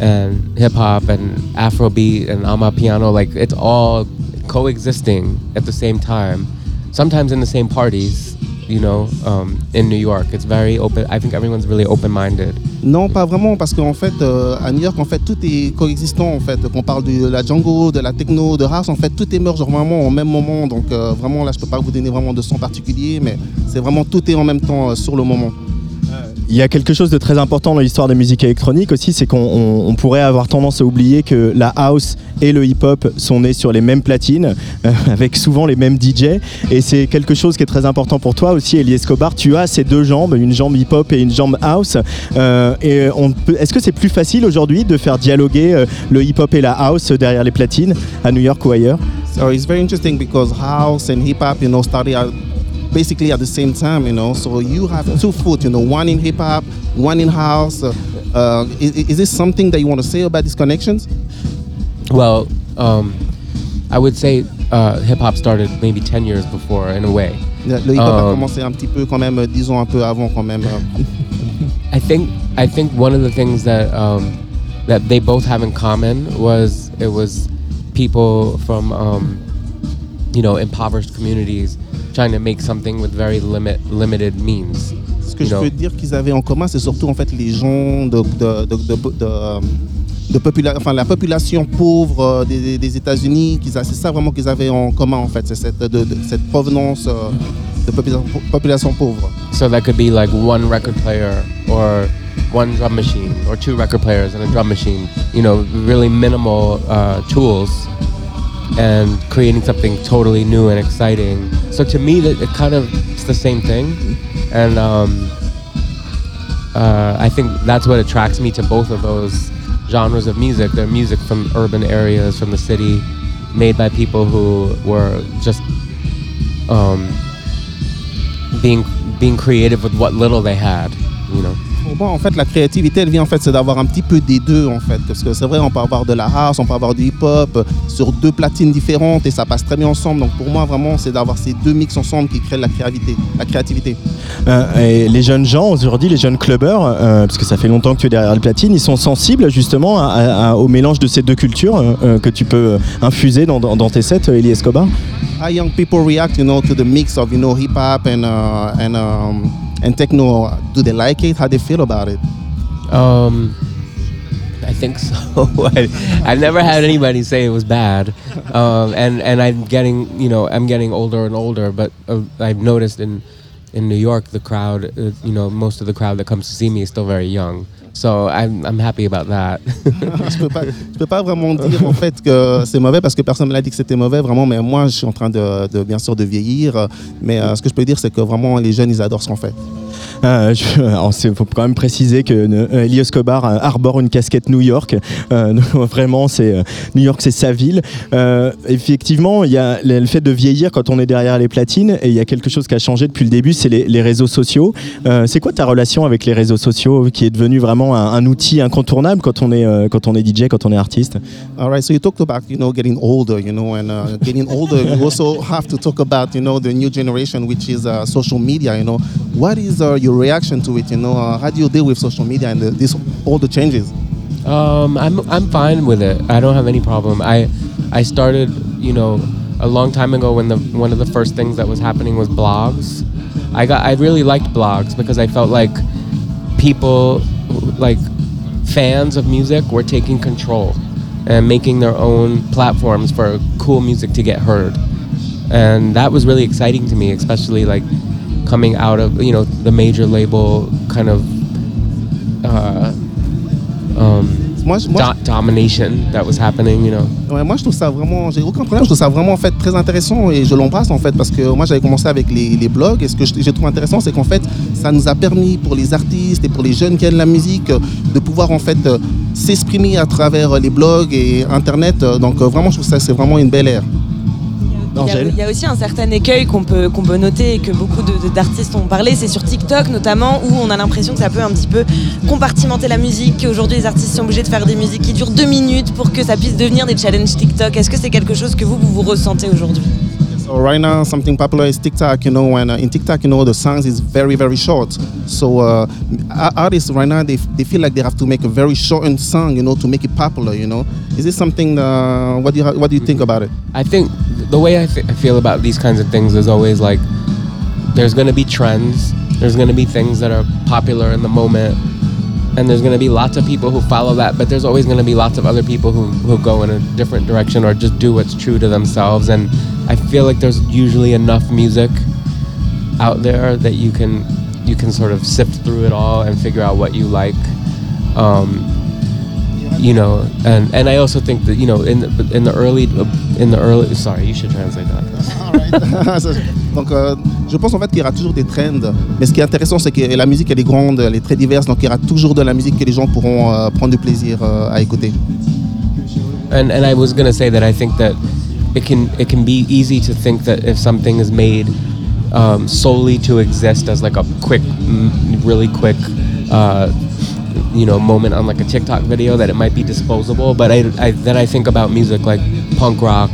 and hip hop and Afrobeat and ama piano. Like it's all coexisting at the same time. Sometimes in the same parties, you know, um, in New York. It's very open. I think everyone's really open-minded. Non, pas vraiment, parce qu'en fait, euh, à New York, en fait, tout est coexistant. En fait, qu'on parle de la Django, de la techno, de house, en fait, tout émerge vraiment au même moment. Donc, euh, vraiment, là, je peux pas vous donner vraiment de son particulier, mais c'est vraiment tout est en même temps euh, sur le moment. Il y a quelque chose de très important dans l'histoire de la musique électronique aussi, c'est qu'on on- on pourrait avoir tendance à oublier que la house et le hip-hop sont nés sur les mêmes platines, euh, avec souvent les mêmes DJ. Et c'est quelque chose qui est très important pour toi aussi, Elie Escobar. Tu as ces deux jambes, une jambe hip-hop et une jambe house. Euh, est-ce que c'est plus facile aujourd'hui de faire dialoguer euh, le hip-hop et la house derrière les platines, à New York ou ailleurs? So it's very interesting because house and hip hop, you know, started out basically at the same time, you know. So you have two foot, you know, one in hip hop, one in house. Uh, uh, is, is this something that you want to say about these connections? Well, um, I would say uh, hip hop started maybe 10 years before in a way. Le, le hip hop a Um, commencé un petit peu quand même, euh, disons un peu avant quand même. euh. [laughs] I think I think one of the things that um, that they both have in common was it was people from um, you know impoverished communities trying to make something with very limit limited means. Ce que you je know? peux dire qu'ils avaient en commun, c'est surtout en fait les gens de, de, de, de, de, popula- enfin, la population pauvre euh, des, des- États-Unis. C'est ça vraiment qu'ils avaient en commun en fait, c'est cette, cette provenance euh, de popula- population pauvre. So that could be like one record player or one drum machine or two record players and a drum machine. You know, really minimal uh, tools and creating something totally new and exciting. So to me, that it kind of it's the same thing, and um, uh, I think that's what attracts me to both of those genres of music. They're music from urban areas, from the city, made by people who were just um, being being creative with what little they had. You know. Pour moi, en fait, la créativité, elle vient en fait, c'est d'avoir un petit peu des deux en fait, parce que c'est vrai, on peut avoir de la house, on peut avoir du hip-hop euh, sur deux platines différentes et ça passe très bien ensemble. Donc pour moi, vraiment, c'est d'avoir ces deux mix ensemble qui créent la créativité. La créativité. Euh, et les jeunes gens aujourd'hui, les jeunes clubbers, euh, parce que ça fait longtemps que tu es derrière le platine, ils sont sensibles justement à- à- à- au mélange de ces deux cultures euh, que tu peux infuser dans, dans- dans tes sets, Elie Escobar? How young people react, you know, to the mix of you know hip hop and uh, and um, and techno? Do they like it? How they feel about it? Um, I think so. [laughs] I, I've never had anybody say it was bad, um, and and I'm getting you know I'm getting older and older, but uh, I've noticed in in New York the crowd, uh, you know, most of the crowd that comes to see me is still very young, so I'm I'm happy about that. [laughs] je peux peux pas vraiment dire en fait que c'est mauvais parce que personne ne m'a dit que c'était mauvais vraiment, mais moi je suis en train de, bien sûr de vieillir. Mais euh, ce que je peux dire c'est que vraiment les jeunes ils adorent ce qu'on fait. Euh, [laughs] alors, c'est- faut quand même préciser que euh, Elie Escobar euh, arbore une casquette New York. Euh, [laughs] vraiment, c'est euh, New York, c'est sa ville. Euh, effectivement, il y a le fait de vieillir quand on est derrière les platines, et il y a quelque chose qui a changé depuis le début, c'est les, les réseaux sociaux. Euh, c'est quoi ta relation avec les réseaux sociaux, qui est devenu vraiment un, un outil incontournable quand on est euh, quand on est DJ, quand on est artiste? All right, so you talked about you know getting older, you know, and uh, [laughs] getting older. You also have to talk about you know the new generation, which is uh, social media. You know, what is uh, your reaction to it? You know, uh, how do you deal with social media and the, this all the changes? Um, I'm I'm fine with it. I don't have any problem. I I started, you know, a long time ago when the one of the first things that was happening was blogs. I got I really liked blogs because I felt like people like fans of music were taking control and making their own platforms for cool music to get heard. And that was really exciting to me, especially like coming out of you know the major label kind of uh, um, Moi, je- moi, do- domination that was happening. You know? Ouais, moi, je trouve ça vraiment, j'ai aucun problème, je trouve ça vraiment en fait très intéressant et je l'embrasse en fait parce que moi j'avais commencé avec les, les blogs et ce que j'ai trouvé intéressant c'est qu'en fait ça nous a permis pour les artistes et pour les jeunes qui aiment la musique euh, de pouvoir en fait euh, s'exprimer à travers euh, les blogs et internet donc vraiment je trouve ça c'est vraiment une belle ère. Il y, y a aussi un certain écueil qu'on peut, qu'on peut noter et que beaucoup d'artistes ont parlé, c'est sur TikTok notamment, où on a l'impression que ça peut un petit peu compartimenter la musique, qu'aujourd'hui les artistes sont obligés de faire des musiques qui durent deux minutes pour que ça puisse devenir des challenges TikTok. Est-ce que c'est quelque chose que vous, vous, vous ressentez aujourd'hui? So right now, something popular is TikTok. You know, and uh, in TikTok, you know, the songs is very, very short. So uh, artists right now they, they feel like they have to make a very shortened song, you know, to make it popular. You know, is this something? Uh, what do you ha- what do you think about it? I think the way I, feel about these kinds of things is always like there's going to be trends, there's going to be things that are popular in the moment, and there's going to be lots of people who follow that, but there's always going to be lots of other people who, who go in a different direction or just do what's true to themselves. And I feel like there's usually enough music out there that you can you can sort of sift through it all and figure out what you like. Um, you know, and and I also think that you know in the in the early in the early sorry, you should translate that. [laughs] [laughs] donc, euh, je pense en fait qu'il y aura toujours des trends. Mais ce qui est intéressant, c'est que la musique elle est grande, elle est très diverse, donc il y aura toujours de la musique que les gens pourront euh, prendre du plaisir euh, à écouter. And and I was gonna say that I think that it can it can be easy to think that if something is made um, solely to exist as like a quick, really quick, uh, you know, moment on like a TikTok video, that it might be disposable. But I, I then I think about music like punk rock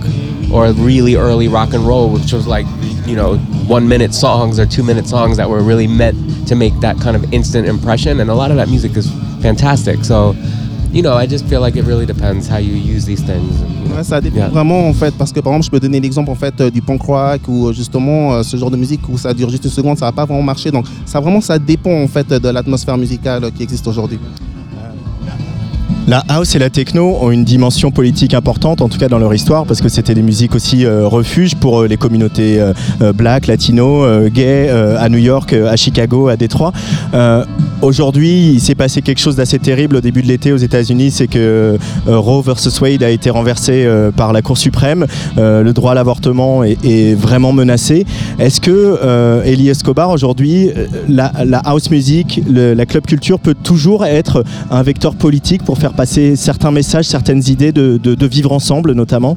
or really early rock and roll, which was like you know one minute songs or two minute songs that were really meant to make that kind of instant impression. And a lot of that music is fantastic. So. You know, I just feel like it really depends how you use these things. you know. Ouais, ça dépend Yeah. vraiment en fait, parce que par exemple, je peux donner l'exemple en fait euh, du punk rock ou euh, justement euh, ce genre de musique où ça dure juste une seconde, ça va pas vraiment marcher. Donc ça vraiment ça dépend en fait de l'atmosphère musicale qui existe aujourd'hui. La house et la techno ont une dimension politique importante, en tout cas dans leur histoire, parce que c'était des musiques aussi euh, refuge pour euh, les communautés euh, black, latino, euh, gays, euh, à New York, euh, à Chicago, à Détroit. Aujourd'hui, il s'est passé quelque chose d'assez terrible au début de l'été aux États-Unis, c'est que euh, Roe versus Wade a été renversé euh, par la Cour suprême. Euh, le droit à l'avortement est, vraiment menacé. Est-ce que euh, Eli Escobar aujourd'hui, la, house music, la club culture peut toujours être un vecteur politique pour faire passer certains messages, certaines idées de, vivre ensemble, notamment?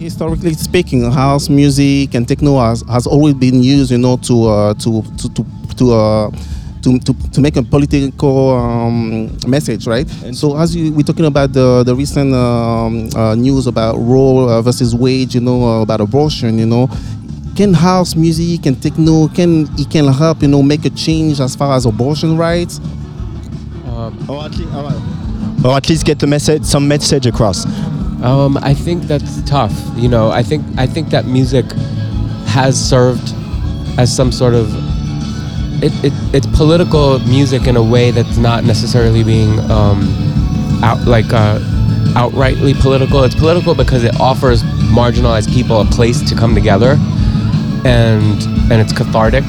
Historically speaking, house music and techno has, has always been used, uh, uh, to, to, to make a political um, message, right? And so as you, we're talking about the the recent um, uh, news about Roe uh, versus Wade, you know, uh, about abortion, you know. Can house music and techno can it can help you know make a change as far as abortion rights? or, at least, or at least get the message, some message across. Um, I think that's tough. You know, I think I think that music has served as some sort of it, it it's political music in a way that's not necessarily being um, out like uh, outrightly political. It's political because it offers marginalized people a place to come together, and and it's cathartic.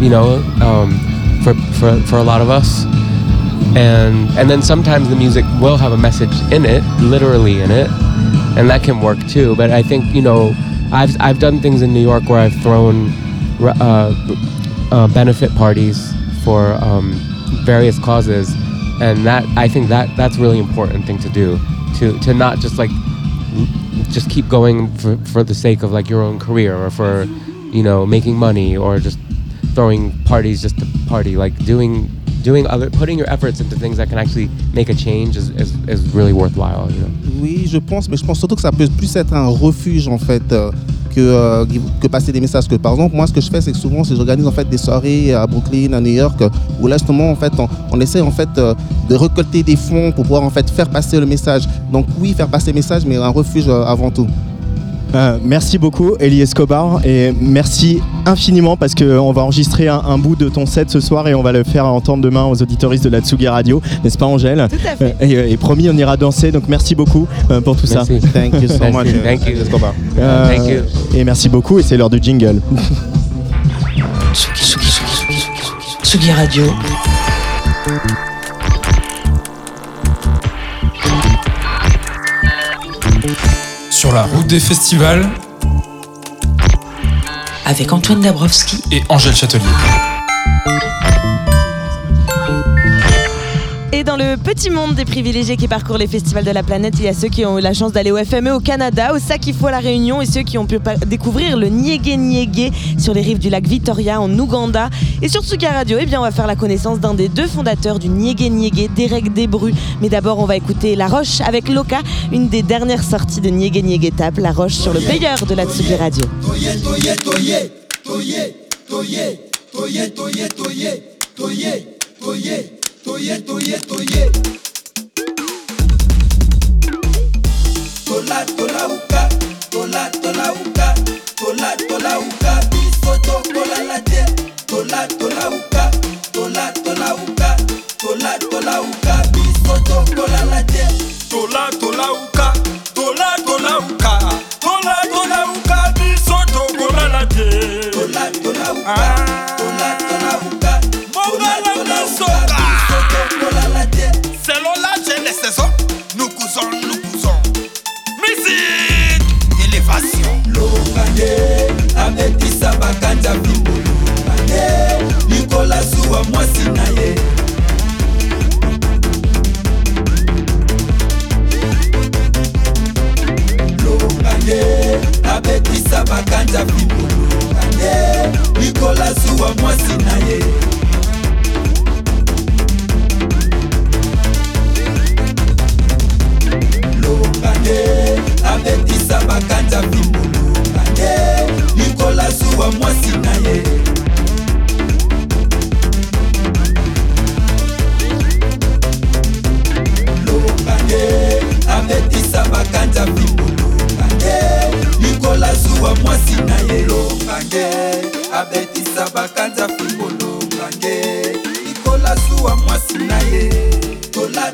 You know, um, for for for a lot of us and and then sometimes the music will have a message in it literally in it and that can work too but i think you know i've i've done things in new york where i've thrown uh, uh, benefit parties for um, various causes. And that i think that that's really important thing to do to to not just like just keep going for, for the sake of like your own career or for you know making money or just throwing parties just to party. Like doing doing other putting your efforts into things that can actually make a change is, is, is really worthwhile you know? Oui, je pense, mais je pense surtout que ça peut plus être un refuge en fait euh, que, euh, que passer des messages. Que par exemple, moi, ce que je fais, c'est que souvent, j'organise en des soirées à Brooklyn, à New York, où là justement, en fait, on, on essaie en fait euh, de récolter des fonds pour pouvoir en fait faire passer le message. Donc oui, faire passer le message, mais un refuge euh, avant tout. Euh, merci beaucoup, Elie Escobar, et merci infiniment parce qu'on va enregistrer un, un bout de ton set ce soir et on va le faire entendre demain aux auditoristes de la Tsugi Radio, n'est-ce pas, Angèle Tout à fait. Euh, et, et promis, on ira danser. Donc merci beaucoup euh, pour tout Merci. ça. Thank you so Merci. much. uh, Thank you. Escobar. Euh, Thank you. Et merci beaucoup, et c'est l'heure du jingle. Tsugi, Tsugi, Tsugi, Tsugi, Tsugi. Tsugi Radio. Sur la route des festivals. Avec Antoine Dabrowski. Et Angèle Châtelier. Le petit monde des privilégiés qui parcourent les festivals de la planète, il y a ceux qui ont eu la chance d'aller au FME au Canada, au Sakifo à La Réunion, et ceux qui ont pu découvrir le Niégué Niégué sur les rives du lac Victoria en Ouganda. Et sur Tsuga Radio, eh bien, on va faire la connaissance d'un des deux fondateurs du Niégué Niégué, Derek Desbru. Mais d'abord, on va écouter La Roche avec Loka, une des dernières sorties de Niégué Niégué Tap, La Roche sur le player de la Tsugi Radio. Tola tola uka tola tola uka tola tola uka biso tokola la te tola tola uka tola tola uka likola zuwa mwasi na ye. Longane abetisa bakanja fimbo longane. Likola zuwa mwasi na ye. Longane abetisa bakanja fimbo longane. Likola zuwa mwasi na ye. Longane abetisa bakanja fimbo longane likola zuwa mwasi na ye. Tola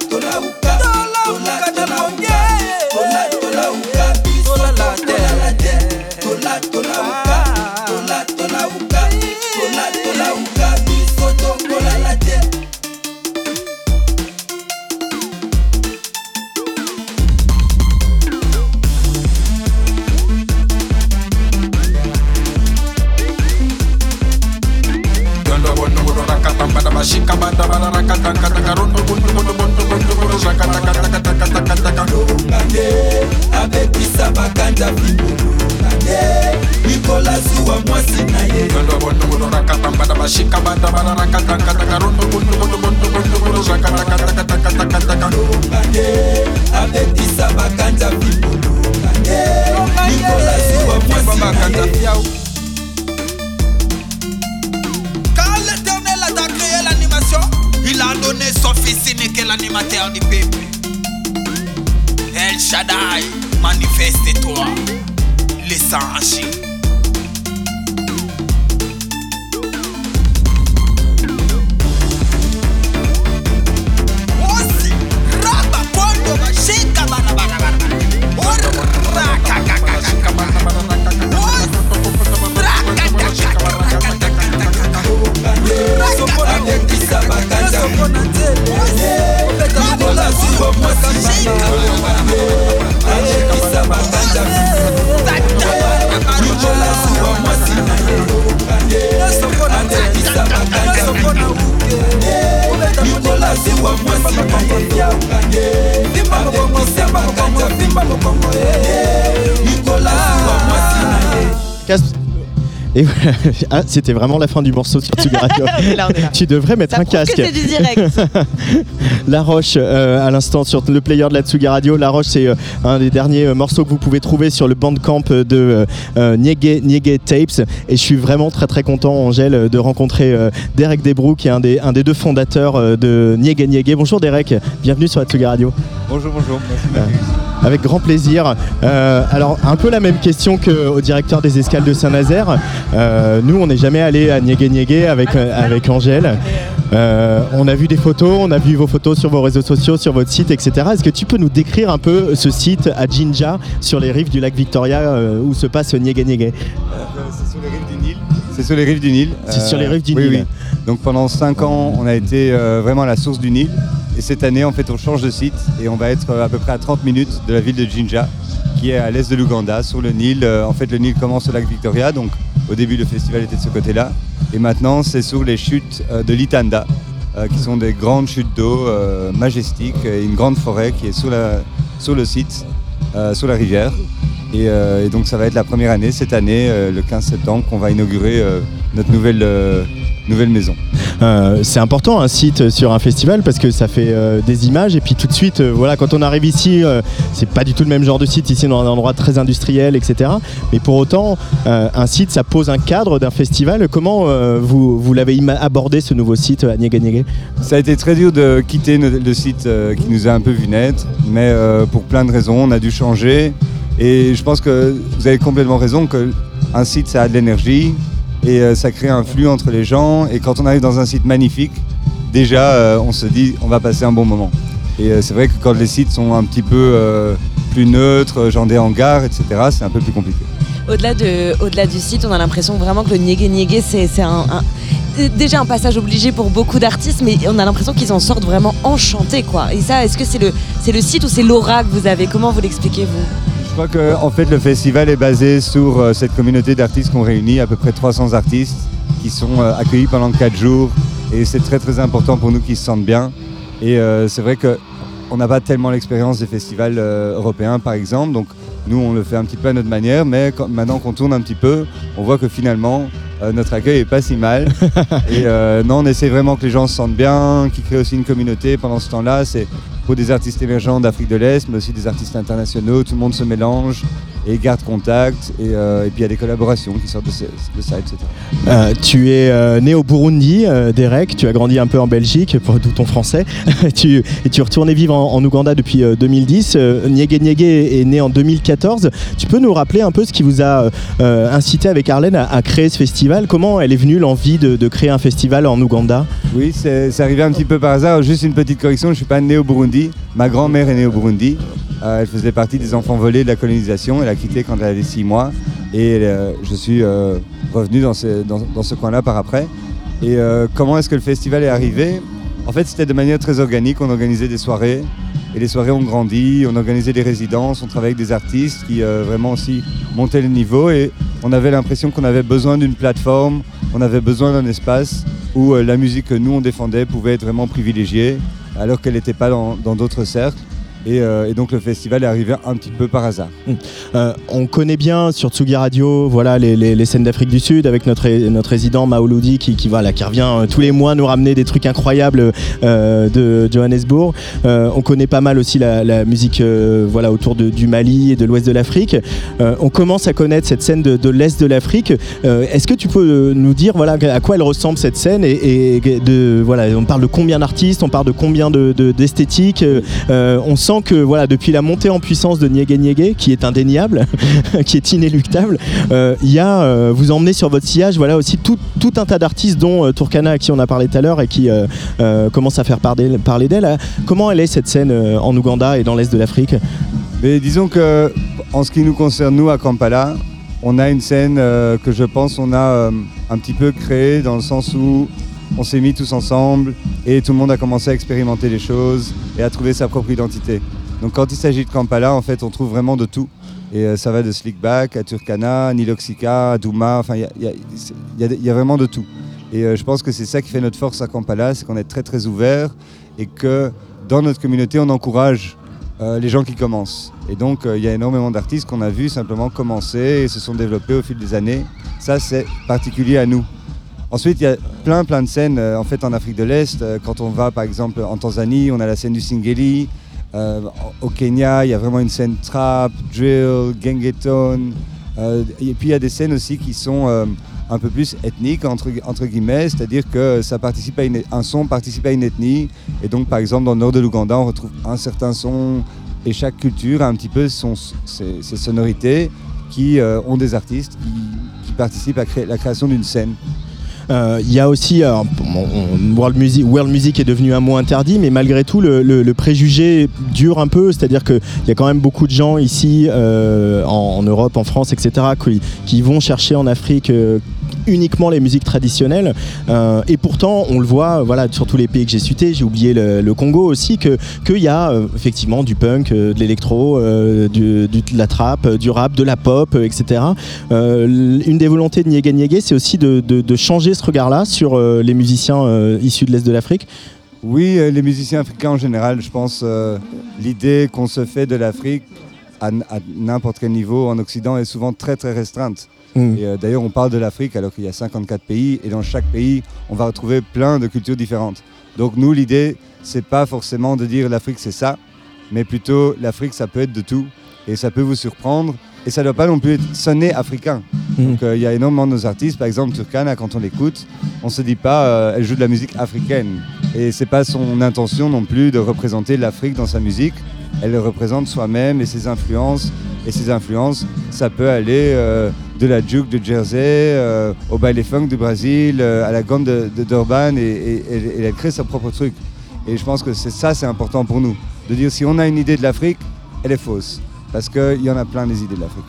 Et voilà. [laughs] Ah, c'était vraiment la fin du morceau sur Tsugi Radio. [laughs] Là, là. tu devrais mettre Ça un prouve que casque. du direct. [laughs] La Roche, euh, à l'instant sur le player de la Tsugi Radio. La Roche, c'est euh, un des derniers euh, morceaux que vous pouvez trouver sur le bandcamp de Niégué, Niégué Tapes. Et je suis vraiment très très content, Angèle, de rencontrer euh, Derek Desbrou, qui est un des, un des deux fondateurs euh, de Niégué Niégué. Bonjour Derek, bienvenue sur la Tsugi Radio. Bonjour, bonjour. Euh, Avec grand plaisir. Euh, alors, un peu la même question qu'au directeur des escales de Saint-Nazaire. Euh, nous, on n'est jamais allé à Niégué Niégué avec, euh, avec Angèle. Euh, on a vu des photos, on a vu vos photos sur vos réseaux sociaux, sur votre site, etc. Est-ce que tu peux nous décrire un peu ce site à Jinja, sur les rives du lac Victoria, où se passe Niégué Niégué C'est sur les rives du Nil. C'est sur les rives du Nil. C'est sur les rives du oui, Nil. oui. Donc pendant 5 ans, on a été vraiment à la source du Nil. Et cette année, en fait, on change de site et on va être à peu près à 30 minutes de la ville de Jinja, qui est à l'est de l'Ouganda, sur le Nil. Euh, en fait, le Nil commence au lac Victoria, donc au début, le festival était de ce côté-là. Et maintenant, c'est sur les chutes euh, de l'Itanda, euh, qui sont des grandes chutes d'eau majestiques et une grande forêt qui est sur, la, le site, sur la rivière. Et, donc ça va être la première année, cette année, le 15 septembre, qu'on va inaugurer notre nouvelle, nouvelle maison. Euh, c'est important un site sur un festival parce que ça fait euh, des images et puis tout de suite, euh, voilà, quand on arrive ici, c'est pas du tout le même genre de site. Ici, dans un endroit très industriel, etc. Mais pour autant, un site, ça pose un cadre d'un festival. Comment vous, vous l'avez abordé ce nouveau site à Niégué Ça a été très dur de quitter le site qui nous a un peu vu naître, mais pour plein de raisons, on a dû changer. Et je pense que vous avez complètement raison qu'un site, ça a de l'énergie et euh, ça crée un flux entre les gens. Et quand on arrive dans un site magnifique, déjà, euh, on se dit, on va passer un bon moment. Et euh, c'est vrai que quand les sites sont un petit peu plus neutres, genre des hangars, etc., c'est un peu plus compliqué. Au-delà de, au-delà du site, on a l'impression vraiment que le Niégué Niégué, c'est, déjà un passage obligé pour beaucoup d'artistes, mais on a l'impression qu'ils en sortent vraiment enchantés, quoi. Et ça, est-ce que c'est le, c'est le site ou c'est l'aura que vous avez? Comment vous l'expliquez, vous? Crois que en fait, le festival est basé sur euh, cette communauté d'artistes qu'on réunit, à peu près 300 artistes qui sont euh, accueillis pendant 4 jours. Et c'est très très important pour nous qu'ils se sentent bien. Et euh, c'est vrai qu'on n'a pas tellement l'expérience des festivals européens, par exemple. Donc nous, on le fait un petit peu à notre manière. Mais quand- maintenant qu'on tourne un petit peu, on voit que finalement, notre accueil est pas si mal. [laughs] et non, on essaie vraiment que les gens se sentent bien, qu'ils créent aussi une communauté pendant ce temps-là. C'est des artistes émergents d'Afrique de l'Est, mais aussi des artistes internationaux. Tout le monde se mélange et garde contact. Et, euh, et puis il y a des collaborations qui sortent de, ce- de ça, etc. Euh, tu es euh, né au Burundi, Derek. Tu as grandi un peu en Belgique, pour d'où ton français. [laughs] tu, et tu es retourné vivre en, en Ouganda depuis euh, 2010. Euh, Niégué Niégué est né en 2014. Tu peux nous rappeler un peu ce qui vous a incité avec Arlène à, à créer ce festival? Comment elle est venue l'envie de, de créer un festival en Ouganda? Oui, c'est c'est arrivé un petit peu par hasard. Juste une petite correction, je ne suis pas né au Burundi. Ma grand-mère est née au Burundi. Euh, elle faisait partie des enfants volés de la colonisation. Elle a quitté quand elle avait 6 mois. Et euh, je suis euh, revenu dans ce, coin-là par après. Et comment est-ce que le festival est arrivé? En fait, c'était de manière très organique. On organisait des soirées. Et les soirées ont grandi. On organisait des résidences. On travaillait avec des artistes qui vraiment aussi montaient le niveau. Et on avait l'impression qu'on avait besoin d'une plateforme. On avait besoin d'un espace où la musique que nous on défendait pouvait être vraiment privilégiée, alors qu'elle n'était pas dans d'autres cercles. Et, euh, et donc le festival est arrivé un petit peu par hasard. Euh, on connaît bien sur Tsugi Radio voilà, les, scènes d'Afrique du Sud avec notre, notre résident Maoloudi qui, qui, voilà, qui revient euh, tous les mois nous ramener des trucs incroyables de Johannesburg. On connaît pas mal aussi la, musique voilà, autour du Mali et de l'ouest de l'Afrique. On commence à connaître cette scène de, l'est de l'Afrique. Est-ce que tu peux nous dire voilà, à quoi elle ressemble cette scène et, voilà, On parle de combien d'artistes, on parle de combien de- de- d'esthétiques. On sent que voilà, depuis la montée en puissance de Niégué Niégué, qui est indéniable, [laughs] qui est inéluctable, euh, il euh, vous emmenez sur votre sillage voilà, aussi tout, un tas d'artistes, dont euh, Turkana, à qui on a parlé tout à l'heure et qui commence à faire parler, d'elle. Comment elle est cette scène en Ouganda et dans l'est de l'Afrique? Mais disons que en ce qui nous concerne nous à Kampala, on a une scène que je pense on a un petit peu créée dans le sens où on s'est mis tous ensemble et tout le monde a commencé à expérimenter les choses et à trouver sa propre identité. Donc quand il s'agit de Kampala, en fait, on trouve vraiment de tout. Et euh, ça va de Slickback à Turkana, Niloxica, à Douma, enfin, il y a, vraiment de tout. Et euh, je pense que c'est ça qui fait notre force à Kampala, c'est qu'on est très très ouvert et que dans notre communauté, on encourage euh, les gens qui commencent. Et donc, il y a énormément d'artistes qu'on a vus simplement commencer et se sont développés au fil des années. Ça, c'est particulier à nous. Ensuite, il y a plein, plein de scènes euh, en fait en Afrique de l'Est. Euh, quand on va, par exemple, en Tanzanie, on a la scène du Singeli. Euh, au Kenya, il y a vraiment une scène trap, drill, gengeton. Et puis, il y a des scènes aussi qui sont un peu plus ethniques, entre, guillemets, c'est-à-dire que ça participe à une- un son participe à une ethnie. Et donc, par exemple, dans le nord de l'Ouganda, on retrouve un certain son Et chaque culture a un petit peu ses, sonorités qui ont des artistes qui, participent à la création d'une scène. Euh, Il y a aussi, on- world, music, world music est devenu un mot interdit, mais malgré tout, le, le- le préjugé dure un peu. C'est-à-dire qu'il y a quand même beaucoup de gens ici, euh, en, en Europe, en France, etc., qui, qui vont chercher en Afrique. Uniquement les musiques traditionnelles. Euh, et pourtant on le voit voilà sur tous les pays que j'ai cités j'ai oublié le, Congo aussi que qu'il y a euh, effectivement du punk euh, de l'électro de la trap du rap de la pop etc une des volontés de Niégué Niégué c'est aussi de, de- changer ce regard là sur les musiciens issus de l'Est de l'Afrique. Oui, les musiciens africains en général, je pense, l'idée qu'on se fait de l'Afrique à, à n'importe quel niveau en Occident est souvent très très restreinte. Mm. Et euh, d'ailleurs, on parle de l'Afrique alors qu'il y a 54 pays et dans chaque pays, on va retrouver plein de cultures différentes. Donc nous, l'idée, c'est pas forcément de dire l'Afrique c'est ça, mais plutôt l'Afrique ça peut être de tout et ça peut vous surprendre et ça doit pas non plus être sonner africain. Donc euh, il y a énormément de nos artistes, par exemple Turkana, quand on l'écoute, on se dit pas euh, elle joue de la musique africaine et c'est pas son intention non plus de représenter l'Afrique dans sa musique. Elle le représente soi-même et ses influences. Et ses influences, ça peut aller euh, de la juke de Jersey euh, au baile funk du Brésil, euh, à la gomme de, de Durban, et, et- et- et elle crée son propre truc. Et je pense que c'est ça, c'est important pour nous, de dire si on a une idée de l'Afrique, elle est fausse, parce qu'il y en a plein des idées de l'Afrique.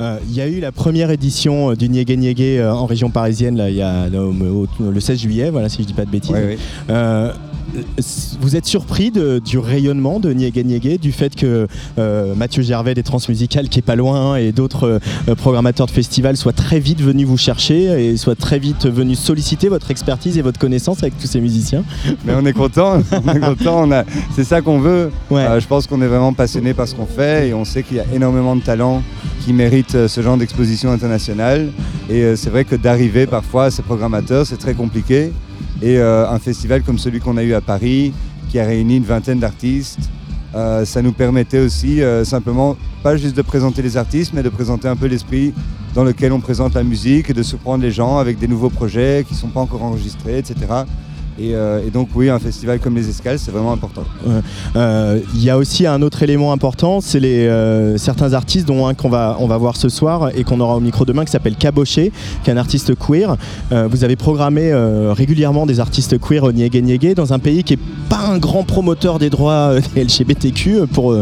Euh, Il y a eu la première édition euh, du Niégué Niégué euh, en région parisienne là, y a, le 16 juillet, voilà, si je dis pas de bêtises. Euh, vous êtes surpris de- du rayonnement de Niégué Niégué, du fait que euh, Mathieu Gervais des Transmusicales, qui est pas loin, et d'autres euh, programmateurs de festivals soient très vite venus vous chercher et soient très vite venus solliciter votre expertise et votre connaissance avec tous ces musiciens? Mais on est content, [laughs] on est content, c'est ça qu'on veut. Euh, je pense qu'on est vraiment passionné par ce qu'on fait et on sait qu'il y a énormément de talents qui méritent ce genre d'exposition internationale. Et c'est vrai que d'arriver parfois à ces programmateurs, c'est très compliqué. Et euh, un festival comme celui qu'on a eu à Paris, qui a réuni une vingtaine d'artistes, euh, ça nous permettait aussi euh, simplement, pas juste de présenter les artistes, mais de présenter un peu l'esprit dans lequel on présente la musique et de surprendre les gens avec des nouveaux projets qui ne sont pas encore enregistrés, etc. Et, euh, et donc oui, un festival comme les Escales, c'est vraiment important. Euh, Il y a aussi un autre élément important, c'est les euh, certains artistes, dont un qu'on va on va voir ce soir et qu'on aura au micro demain, qui s'appelle Caboché, qui est un artiste queer. Vous avez programmé régulièrement des artistes queer au Niégué dans un pays qui est pas un grand promoteur des droits LGBTQ, pour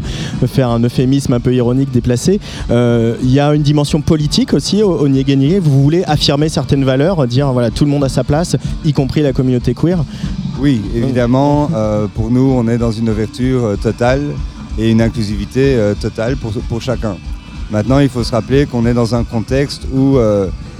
faire un euphémisme un peu ironique déplacé. Il y a une dimension politique aussi au, au. Vous voulez affirmer certaines valeurs, dire voilà tout le monde a sa place, y compris la communauté queer. Oui, évidemment, euh, pour nous, on est dans une ouverture euh, totale et une inclusivité euh, totale pour, chacun. Maintenant, il faut se rappeler qu'on est dans un contexte où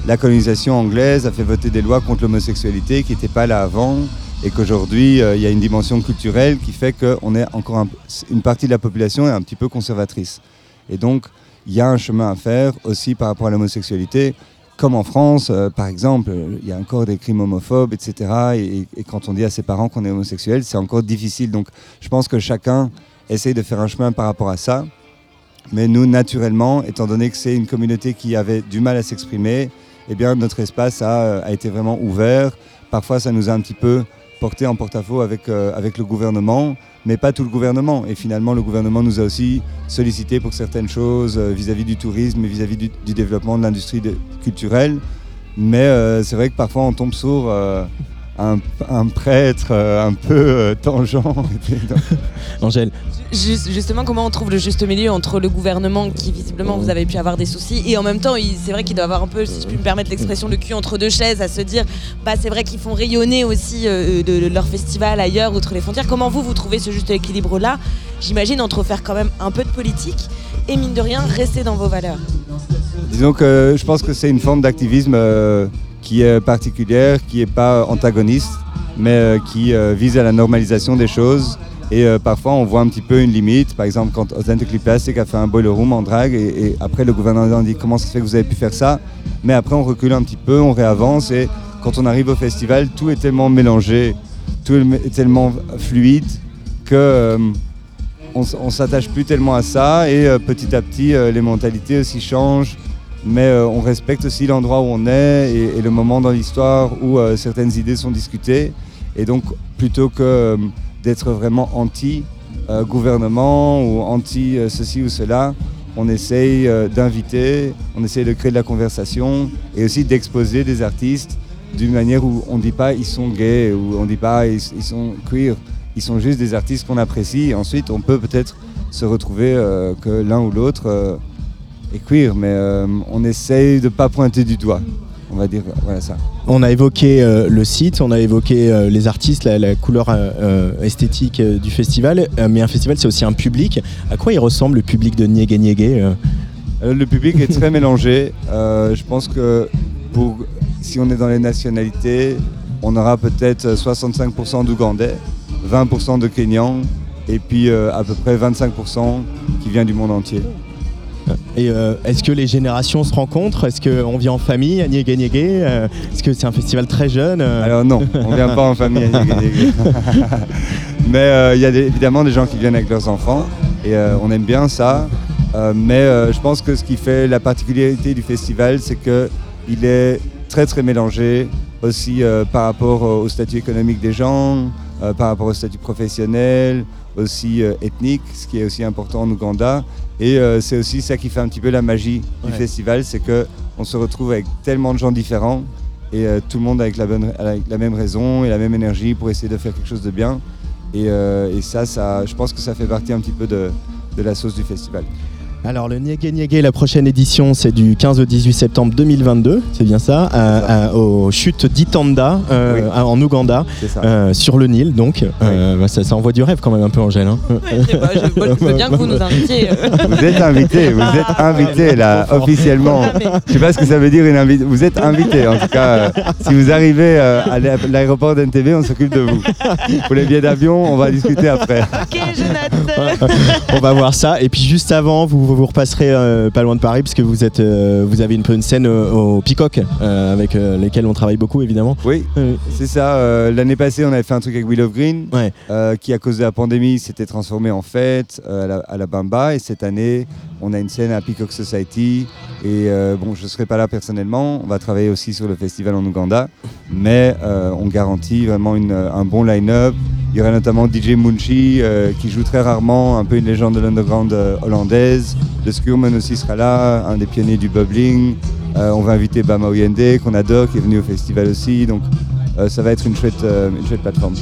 la colonisation anglaise a fait voter des lois contre l'homosexualité qui n'étaient pas là avant et qu'aujourd'hui, il y a une dimension culturelle qui fait qu'on est encore un- une partie de la population est un petit peu conservatrice. Et donc, il y a un chemin à faire aussi par rapport à l'homosexualité. Comme en France, euh, par exemple, il y a encore des crimes homophobes, etc. Et, et quand on dit à ses parents qu'on est homosexuel, c'est encore difficile. Donc je pense que chacun essaye de faire un chemin par rapport à ça. Mais nous, naturellement, étant donné que c'est une communauté qui avait du mal à s'exprimer, eh bien, notre espace a, euh, a été vraiment ouvert. Parfois, ça nous a un petit peu porté en porte-à-faux avec, euh, avec le gouvernement, mais pas tout le gouvernement. Et finalement, le gouvernement nous a aussi sollicité pour certaines choses euh, vis-à-vis du tourisme et vis-à-vis du, du développement de l'industrie culturelle. Mais euh, c'est vrai que parfois, on tombe euh, un, un prêtre euh, un peu euh, tangent. [laughs] Angèle Juste- justement, comment on trouve le juste milieu entre le gouvernement qui visiblement vous avez pu avoir des soucis et en même temps, c'est vrai qu'il doit avoir un peu, si je puis me permettre l'expression, le cul entre deux chaises, à se dire, bah c'est vrai qu'ils font rayonner aussi euh, de, de leur festival ailleurs, outre les frontières. Comment vous vous trouvez ce juste équilibre là J'imagine entre faire quand même un peu de politique et mine de rien rester dans vos valeurs. Disons que je pense que c'est une forme d'activisme euh, qui est particulière, qui n'est pas antagoniste, mais euh, qui euh, vise à la normalisation des choses. Et euh, parfois, on voit un petit peu une limite. Par exemple, quand Authentically Plastic a fait un boiler room en drague, et, après, le gouvernement dit comment ça se fait que vous avez pu faire ça? Mais après, on recule un petit peu, on réavance. Et quand on arrive au festival, tout est tellement mélangé, tout est tellement fluide que. euh, on, s'attache plus tellement à ça et euh, petit à petit euh, les mentalités aussi changent mais euh, on respecte aussi l'endroit où on est et, le moment dans l'histoire où euh, certaines idées sont discutées et donc plutôt que euh, d'être vraiment anti euh, gouvernement ou anti euh, ceci ou cela. On essaye d'inviter, on essaye de créer de la conversation et aussi d'exposer des artistes d'une manière où on ne dit pas ils sont gays ou on ne dit pas ils, sont queer. Ils sont juste des artistes qu'on apprécie. Ensuite, on peut peut-être se retrouver que l'un ou l'autre est queer, mais euh, on essaye de ne pas pointer du doigt. On va dire voilà ça. On a évoqué euh, le site, on a évoqué euh, les artistes, la, la couleur esthétique du festival, mais un festival c'est aussi un public. À quoi il ressemble le public de Niégué Niégué le public est très [laughs] mélangé. Je pense que pour, si on est dans les nationalités, on aura peut-être 65% d'Ougandais, 20% de Kenyans et puis euh, à peu près 25% qui vient du monde entier. Et euh, est-ce que les générations se rencontrent? Est-ce qu'on vient en famille à Niégué Niégué? Euh, Est-ce que c'est un festival très jeune? Euh Alors non, on vient pas en famille à Niégué Niégué. [laughs] mais il y a des- évidemment des gens qui viennent avec leurs enfants et on aime bien ça. Mais je pense que ce qui fait la particularité du festival, c'est que il est très très mélangé aussi par rapport au statut économique des gens, euh, par rapport au statut professionnel, aussi euh, ethnique, ce qui est aussi important en Ouganda. Et euh, c'est aussi ça qui fait un petit peu la magie du festival, c'est que on se retrouve avec tellement de gens différents et tout le monde avec la, bonne, avec la même raison et la même énergie pour essayer de faire quelque chose de bien. Et, et ça, ça, je pense que ça fait partie un petit peu de, de la sauce du festival. Alors le Niégué Niégué, la prochaine édition c'est du 15 au 18 septembre 2022, c'est bien ça, à- à- aux chutes d'Itanda euh, Oui. à- en Ouganda, euh, sur le Nil donc. Euh, bah, ça, ça envoie du rêve quand même un peu Angèle. hein. je, bah, je- je veux bien que vous nous invitiez. euh. Vous êtes invité, vous êtes invité là, officiellement. Je sais pas ce que ça veut dire une invite. Vous êtes invité en tout cas. euh, si vous arrivez euh, à l'a- l'aéroport d'NTV, on s'occupe de vous. Pour les billets d'avion, on va discuter après. Ok, Jonathan. On va voir ça. Et puis juste avant, vous vous, vous repasserez euh, pas loin de Paris parce que vous êtes, euh, vous avez une, une scène au Peacock euh, avec lesquels on travaille beaucoup évidemment. Oui, c'est ça. L'année passée, on avait fait un truc avec Will of Green, qui à cause de la pandémie s'était transformé en fête à, la, à la Bamba. Et cette année, on a une scène à Peacock Society. Et bon, je ne serai pas là personnellement. On va travailler aussi sur le festival en Ouganda. Mais on garantit vraiment une- un bon line-up. Il y aura notamment DJ Munchi euh, qui joue très rarement, un peu une légende de l'underground euh, hollandaise. Le Skurman aussi sera là, un des pionniers du bubbling. Euh, on va inviter Bama Oyende, qu'on adore, qui est venu au festival aussi. Donc euh, ça va être une chouette, euh, une chouette plateforme.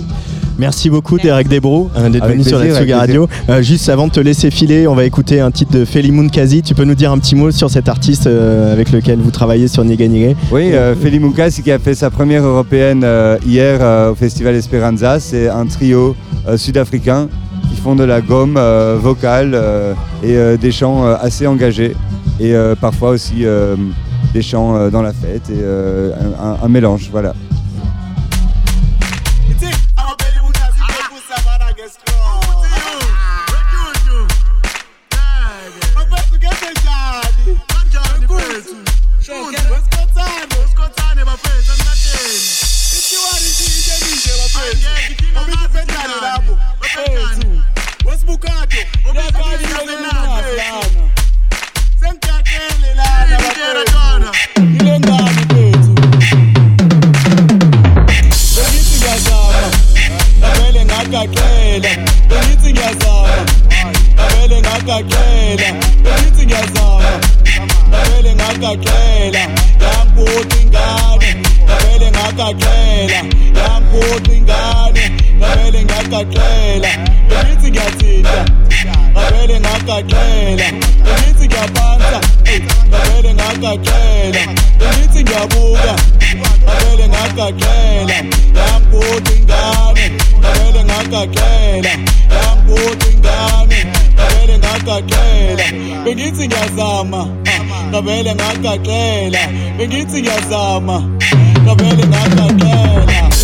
Merci beaucoup Derek Desbroux euh, d'être venu sur la Tsuga Radio. Euh, juste avant de te laisser filer, on va écouter un titre de Feli Munkazi. Tu peux nous dire un petit mot sur cet artiste euh, avec lequel vous travaillez sur Niégué Oui, euh, Feli Moukasi qui a fait sa première européenne euh, hier euh, au festival Esperanza. C'est un trio euh, sud-africain qui font de la gomme euh, vocale euh, et euh, des chants assez engagés. Et parfois aussi des chants dans la fête et un, un- un mélange. Voilà. Ngagagela. Bengithi ngiyaphansa, eh, ngavele ngagagela. Bengithi ngiyabuka, ngavele ngagagela. Yangiphuca ingane, ngavele ngagagela. Yangiphuca ingane, ngavele ngagagela. Bengithi ngiyazama, ngavele ngagagela. Bengithi ngiyazama, ngavele ngagagela.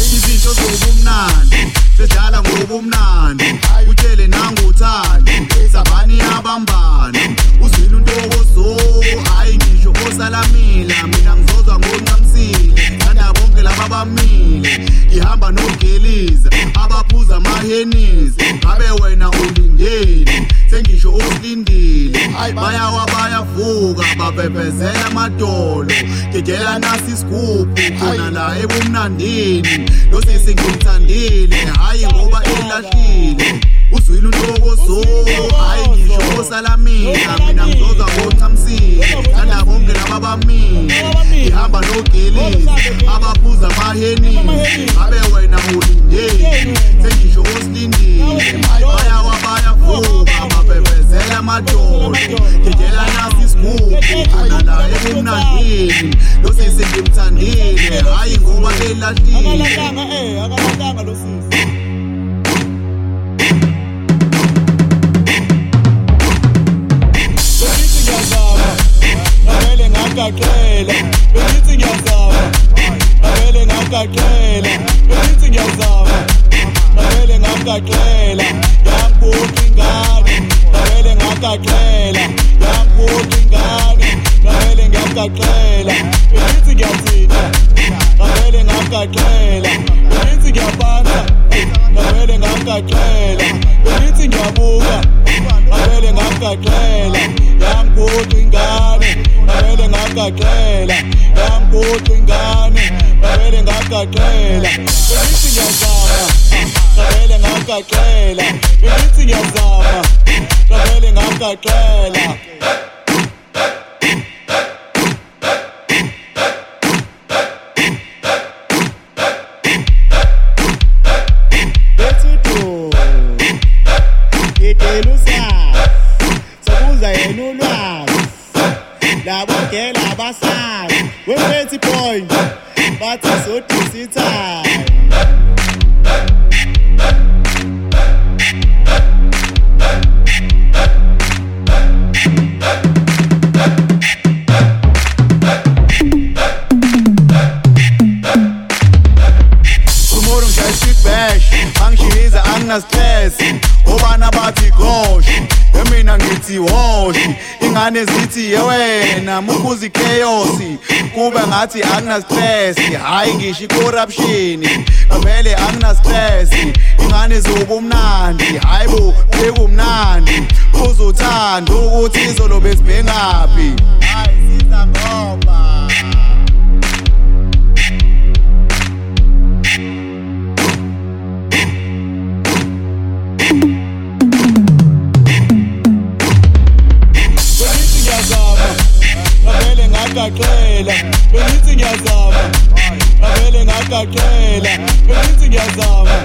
Izinto zobumnandi sedlala ngobumnandi. Utshele nangothando sabani yabambano uzwile untokozo. Hayi ngisho osalamila mina ngizozwa ngoncamsile thanda bonke laba bamile ngihamba nogeliza abaphuza amahenisi ngabe wena ulindeni sengisho usilindile. Bayawa bayavuka bapepezela amadolo ngigela nasi isigubhu khona la ebumnandini lo sisi ngimthandile hhayi ngoba elahlile uzwile untokozo hhayi ngisho osalamina mina ngizoza ngocamsile thanda bonke laba bamile ngihamba nogelisi abaphuza uza bahenile abe wena ulindele sengisho osilindile baya wabaya fuba mabhebhezela amadolo. Ngidela nasi isigubhu. Ananaye kumnandini losisi ngimthandile hhayi ngoba elahlile. Ngagaxela bengithi ngiyazama ngagaxela bengithi ngiyazama ngavele ngagaxela yambuka ingane ngagaxela yambuka ingane ngavele ngiyagaxela bengithi ngiyathinta ngavele ngagaxela bengithi ngiyabanza ngavele ngamgaxela ngithi ngiyabuka ngavele ngamgaxela yamgudu ingane ngavele ngamgaxela yamgudu ingane ngavele ngamgaxela bengithi ngiyazama. Ngavele ngamgaxela bengithi ngiyazama. Ngavele ngamgaxela siphonje bathi sodisa ithaya anginasithesi obana bathi goshi emina ngithi woshi ingane zithi yewena mukhuzi chaos kube ngathi anginastress hayi ngisho icorruption ngavele anginastress ingane zobumnandi hayi bo bekumnandi. Uzothanda ukuthi izolo besibhengaphi hayi siza ngoba. ngakaqhela bengithi ngiyazama. Avele ngakaqhela bengithi ngiyazama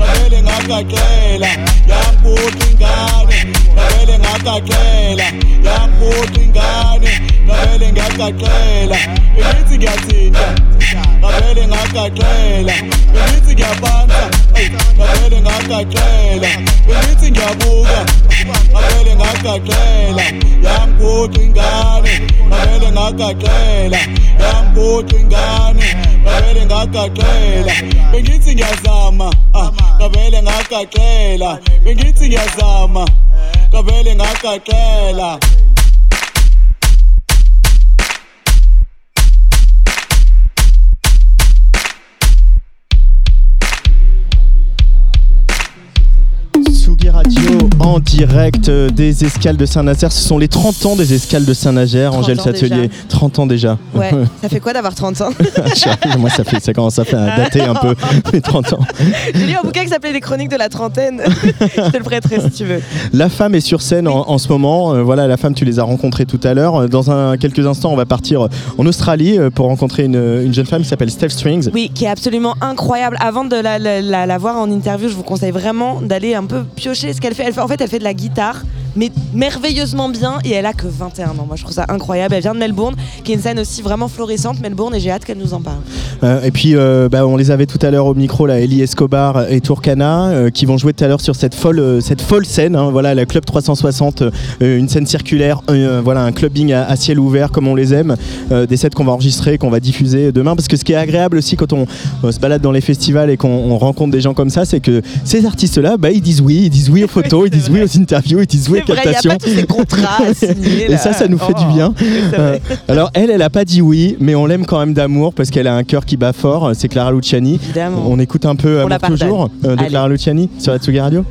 ngavele ngagagxela yankuthi ingane. Ngavele ngagagxela yankuthi ingane. Ngavele ngagagxela imithi ngiyathinta. Ngavele ngagagxela imithi ngiyabanta ngavele ngagagxela imithi ngiyabuka. Ngavele ngagagxela yankuthi ingane. Ngavele ngagagxela yankuthi ingane. Ngavele ngagaxela bengithi ngiyazama ah, ngavele ngagaxela bengithi ngiyazama ngavele ngagaxela Radio en direct euh, des escales de Saint-Nazaire. Ce sont les 30 ans des escales de Saint-Nazaire, 30 Angèle ans Satelier. déjà. 30 ans déjà. Ouais, [laughs] ça fait quoi d'avoir 30 ans [laughs] Moi, ça, fait, ça commence à faire dater un peu [laughs] mes 30 ans. J'ai lu un bouquin qui s'appelait Les Chroniques de la trentaine. Je te le prêterai si tu veux. La femme est sur scène en, en ce moment. Euh, voilà, la femme, tu les as rencontrées tout à l'heure. Dans un, quelques instants, on va partir en Australie euh, pour rencontrer une, une jeune femme qui s'appelle Steph Strings. Oui, qui est absolument incroyable. Avant de la, la- la- la voir en interview, je vous conseille vraiment d'aller un peu piocher Elle fait. En fait, elle fait de la guitare, mais merveilleusement bien, et elle a que 21 ans. Moi, je trouve ça incroyable. Elle vient de Melbourne, qui est une scène aussi vraiment florissante, Melbourne, et j'ai hâte qu'elle nous en parle. Euh, et puis, euh, bah, on les avait tout à l'heure au micro, là, Ellie Escobar et Tourcana, euh, qui vont jouer tout à l'heure sur cette folle, cette folle scène. hein, voilà, la Club 360, euh, une scène circulaire, voilà, un clubbing à, à ciel ouvert comme on les aime, des sets qu'on va enregistrer, qu'on va diffuser demain. Parce que ce qui est agréable aussi quand on, se balade dans les festivals et qu'on on rencontre des gens comme ça, c'est que ces artistes-là, bah, ils disent oui, ils disent oui aux [laughs] photos, ils disent oui aux interviews, ils disent oui vrai, y a captations. pas tous ces contrats à signer, et ça, ça nous fait Oh, du bien. c'est vrai. Euh, alors elle, elle a pas dit oui, mais on l'aime quand même d'amour parce qu'elle a un cœur qui bat fort. C'est Clara Luciani. Évidemment. On écoute un peu On Amour toujours euh, de Allez. Clara Luciani sur la Tsugi Radio.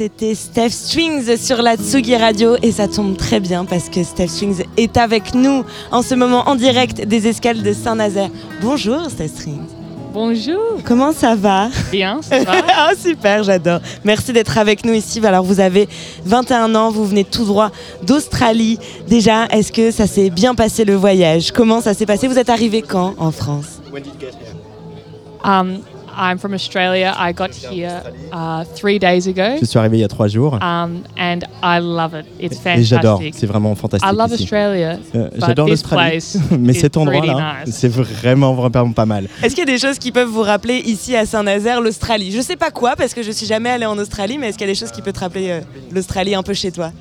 C'était Steph Strings sur la Tsugi Radio et ça tombe très bien parce que Steph Strings est avec nous en ce moment en direct des escales de Saint-Nazaire. Bonjour Steph Strings. Bonjour. Comment ça va? Bien, ça va. [laughs] Ah super, j'adore. Merci d'être avec nous ici. Alors vous avez 21 ans, vous venez tout droit d'Australie. Déjà, est-ce que ça s'est bien passé le voyage? Comment ça s'est passé? Vous êtes arrivé quand en France? Um, I'm from Australia. I got here uh, three days ago. Je suis arrivé il y a trois jours. Um, and I love it. It's Et fantastic. j'adore, c'est vraiment fantastique. I love ici. Australia. Euh, but J'adore this l'Australie, place [laughs] mais is cet endroit-là, nice. c'est vraiment, vraiment pas mal. Est-ce qu'il y a des choses qui peuvent vous rappeler ici à Saint-Nazaire l'Australie? Je sais pas quoi parce que je suis jamais allée en Australie, mais est-ce qu'il y a des choses qui peuvent te rappeler euh, l'Australie un peu chez toi?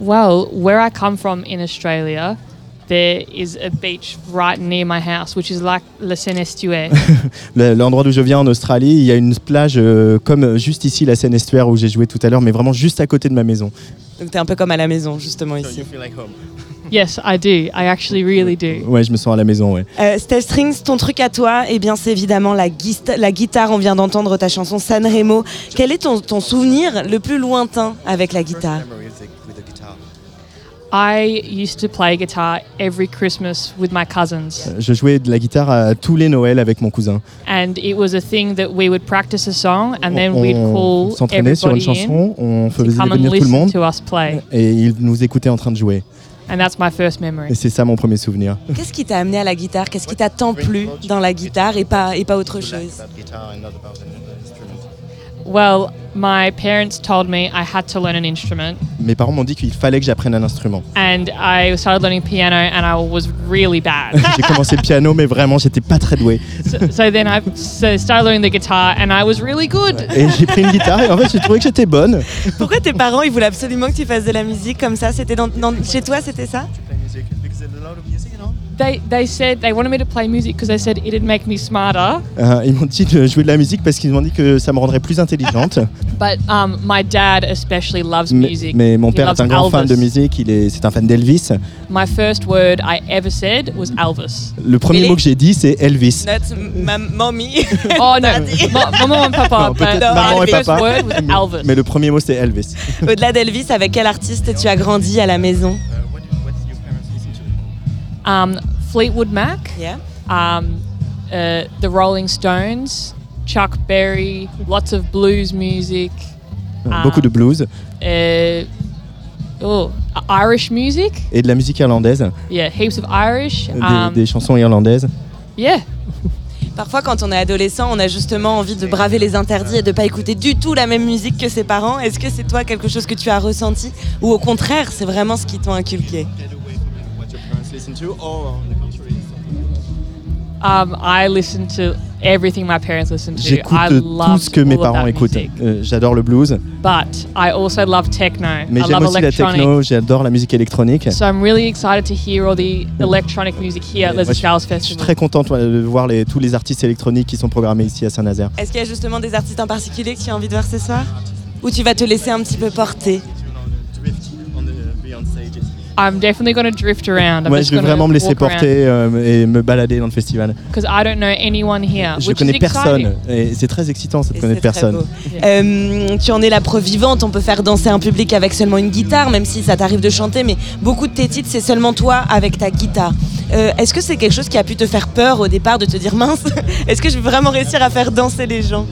Well, where I come from in Australia, there is a beach right near my house, which is like Le Seine-Estuaire. [laughs] Le- L'endroit d'où je viens en Australie, il y a une plage euh, comme euh, juste ici, la Seine Estuaire où j'ai joué tout à l'heure, mais vraiment juste à côté de ma maison. Donc t'es un peu comme à la maison justement ici. [laughs] yes, I do. I actually really do. Ouais, je me sens à la maison, ouais. Euh, Steph Strings, ton truc à toi, eh bien c'est évidemment la, la guitare. On vient d'entendre ta chanson Sanremo. Quel est ton, ton souvenir le plus lointain avec la guitare? Je jouais de la guitare à tous les Noëls avec mon cousin. And it was a thing that we would practice a song and then on we'd call s'entraînait sur une everybody chanson, on faisait venir tout le listen monde to us play. et ils nous écoutaient en train de jouer. And that's my first memory. Et c'est ça mon premier souvenir. Qu'est-ce qui t'a amené à la guitare? Qu'est-ce qui t'a tant plu dans la guitare et pas, et pas autre chose? Well, my parents told me I had to learn an instrument Mes parents m'ont dit qu'il fallait que j'apprenne un instrument. and I started learning piano and I was really bad. [laughs] J'ai commencé le piano, mais vraiment, j'étais pas très doué. so, so then I so started learning the guitar and I was really good. Et j'ai pris une guitare et en fait, j'ai trouvé que j'étais bonne. Pourquoi tes parents ils voulaient absolument que tu fasses de la musique comme ça? C'était dans, dans- chez toi, c'était ça? They they said they wanted me to play music because they said it'd make me smarter. Euh, ils m'ont dit de jouer de la musique parce qu'ils m'ont dit que ça me rendrait plus intelligente. [laughs] But um, my dad especially loves mais, music. mais mon He père est un grand fan de musique, il est, c'est un fan d'Elvis. My first word I ever said was Elvis. Le premier Really? mot que j'ai dit, c'est Elvis. Not ma mommy. [laughs] Oh no, Ma- maman and papa. Non, but peut-être my maman et first papa. word was Elvis. Mais le premier mot, c'est Elvis. [laughs] Au-delà d'Elvis, avec quel artiste tu as grandi à la maison? Um, Fleetwood Mac. Yeah. Um, uh, the Rolling Stones. Chuck Berry. Lots of blues music. Um, Beaucoup de blues Uh, oh, Irish music. et de la musique irlandaise, Yeah, heaps of Irish. des, Um, des chansons irlandaises. yeah. [laughs] Parfois, quand on est adolescent, on a justement envie de braver les interdits et de pas écouter du tout la même musique que ses parents. Est-ce que c'est toi quelque chose que tu as ressenti? Ou au contraire, c'est vraiment ce qui t'ont inculqué? Um, I listen to everything my parents listen to. J'écoute I tout love ce que mes all of parents that écoutent. Euh, J'adore le blues, But I also love techno. mais I j'aime love aussi la electronic. techno, j'adore la musique électronique. So I'm really excited to hear all the electronic music here at Moi, Les je, suis Festival. très content toi, de voir les- tous les artistes électroniques qui sont programmés ici à Saint-Nazaire. Est-ce qu'il y a justement des artistes en particulier que tu as envie de voir ce soir? Ou tu vas te laisser un petit peu porter? I'm definitely going to drift around. I'm Ouais, just je vais gonna vraiment me laisser walk around. porter euh, et me balader dans le festival. Because I don't know anyone here, Je which connais is personne exciting. et c'est très excitant ça de Et connaître c'est très personne. beau. Euh, tu en es la preuve vivante, on peut faire danser un public avec seulement une guitare, même si ça t'arrive de chanter, mais beaucoup de tes titres, c'est seulement toi avec ta guitare. Euh, Est-ce que c'est quelque chose qui a pu te faire peur au départ de te dire mince, [laughs] est-ce que je vais vraiment réussir à faire danser les gens?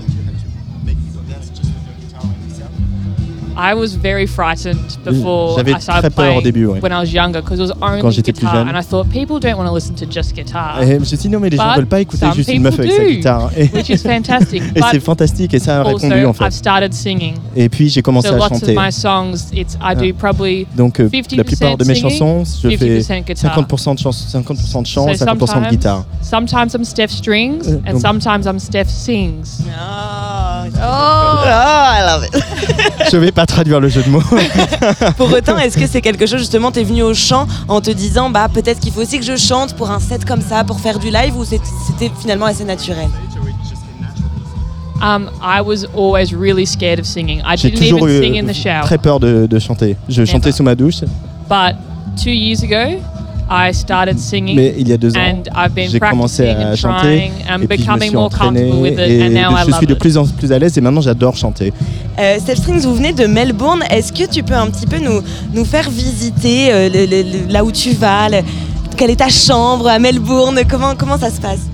I was very frightened before J'avais I started très peur au playing début, ouais. when I was younger because it was only Quand j'étais plus guitar, jeune. and I thought people don't want to listen to just guitar. Et je me suis dit non mais les gens But veulent pas écouter some juste une meuf people avec sa do, guitare. Et, [laughs] which is fantastic. [laughs] et But c'est fantastique et ça a also, répondu en fait. I've started singing. Et puis j'ai commencé so à lots chanter. of my songs, it's I do Ah. probably Donc euh, 50% la plupart de mes singing, chansons, je fais 50% guitar. 50% de chants, 50% de chant, So 50% de sometimes- guitare. Sometimes I'm Steph Strings, Euh, and donc- sometimes I'm Steph Sings. Oh, I love it. je vais pas traduire le jeu de mots. [laughs] Pour autant, est-ce que c'est quelque chose justement, t'es venu au chant en te disant bah peut-être qu'il faut aussi que je chante pour un set comme ça, pour faire du live, ou c'était finalement assez naturel? Um, I was always really scared of singing. I J'ai didn't toujours even eu sing in the shower. très peur de, de chanter. Je chantais sous ma douche. But two years ago, I started singing. Mais il y a deux ans, and I've been j'ai commencé practicing à and chanter trying. I'm et puis je me becoming suis more comfortable entraîné with it, et and now I je love suis de it. plus en plus à l'aise et maintenant j'adore chanter. Euh, Steph Strings, vous venez de Melbourne. Est-ce que tu peux un petit peu nous, nous faire visiter euh, le- le- le- là où tu vas le- Quelle est ta chambre à Melbourne? Comment, comment ça se passe?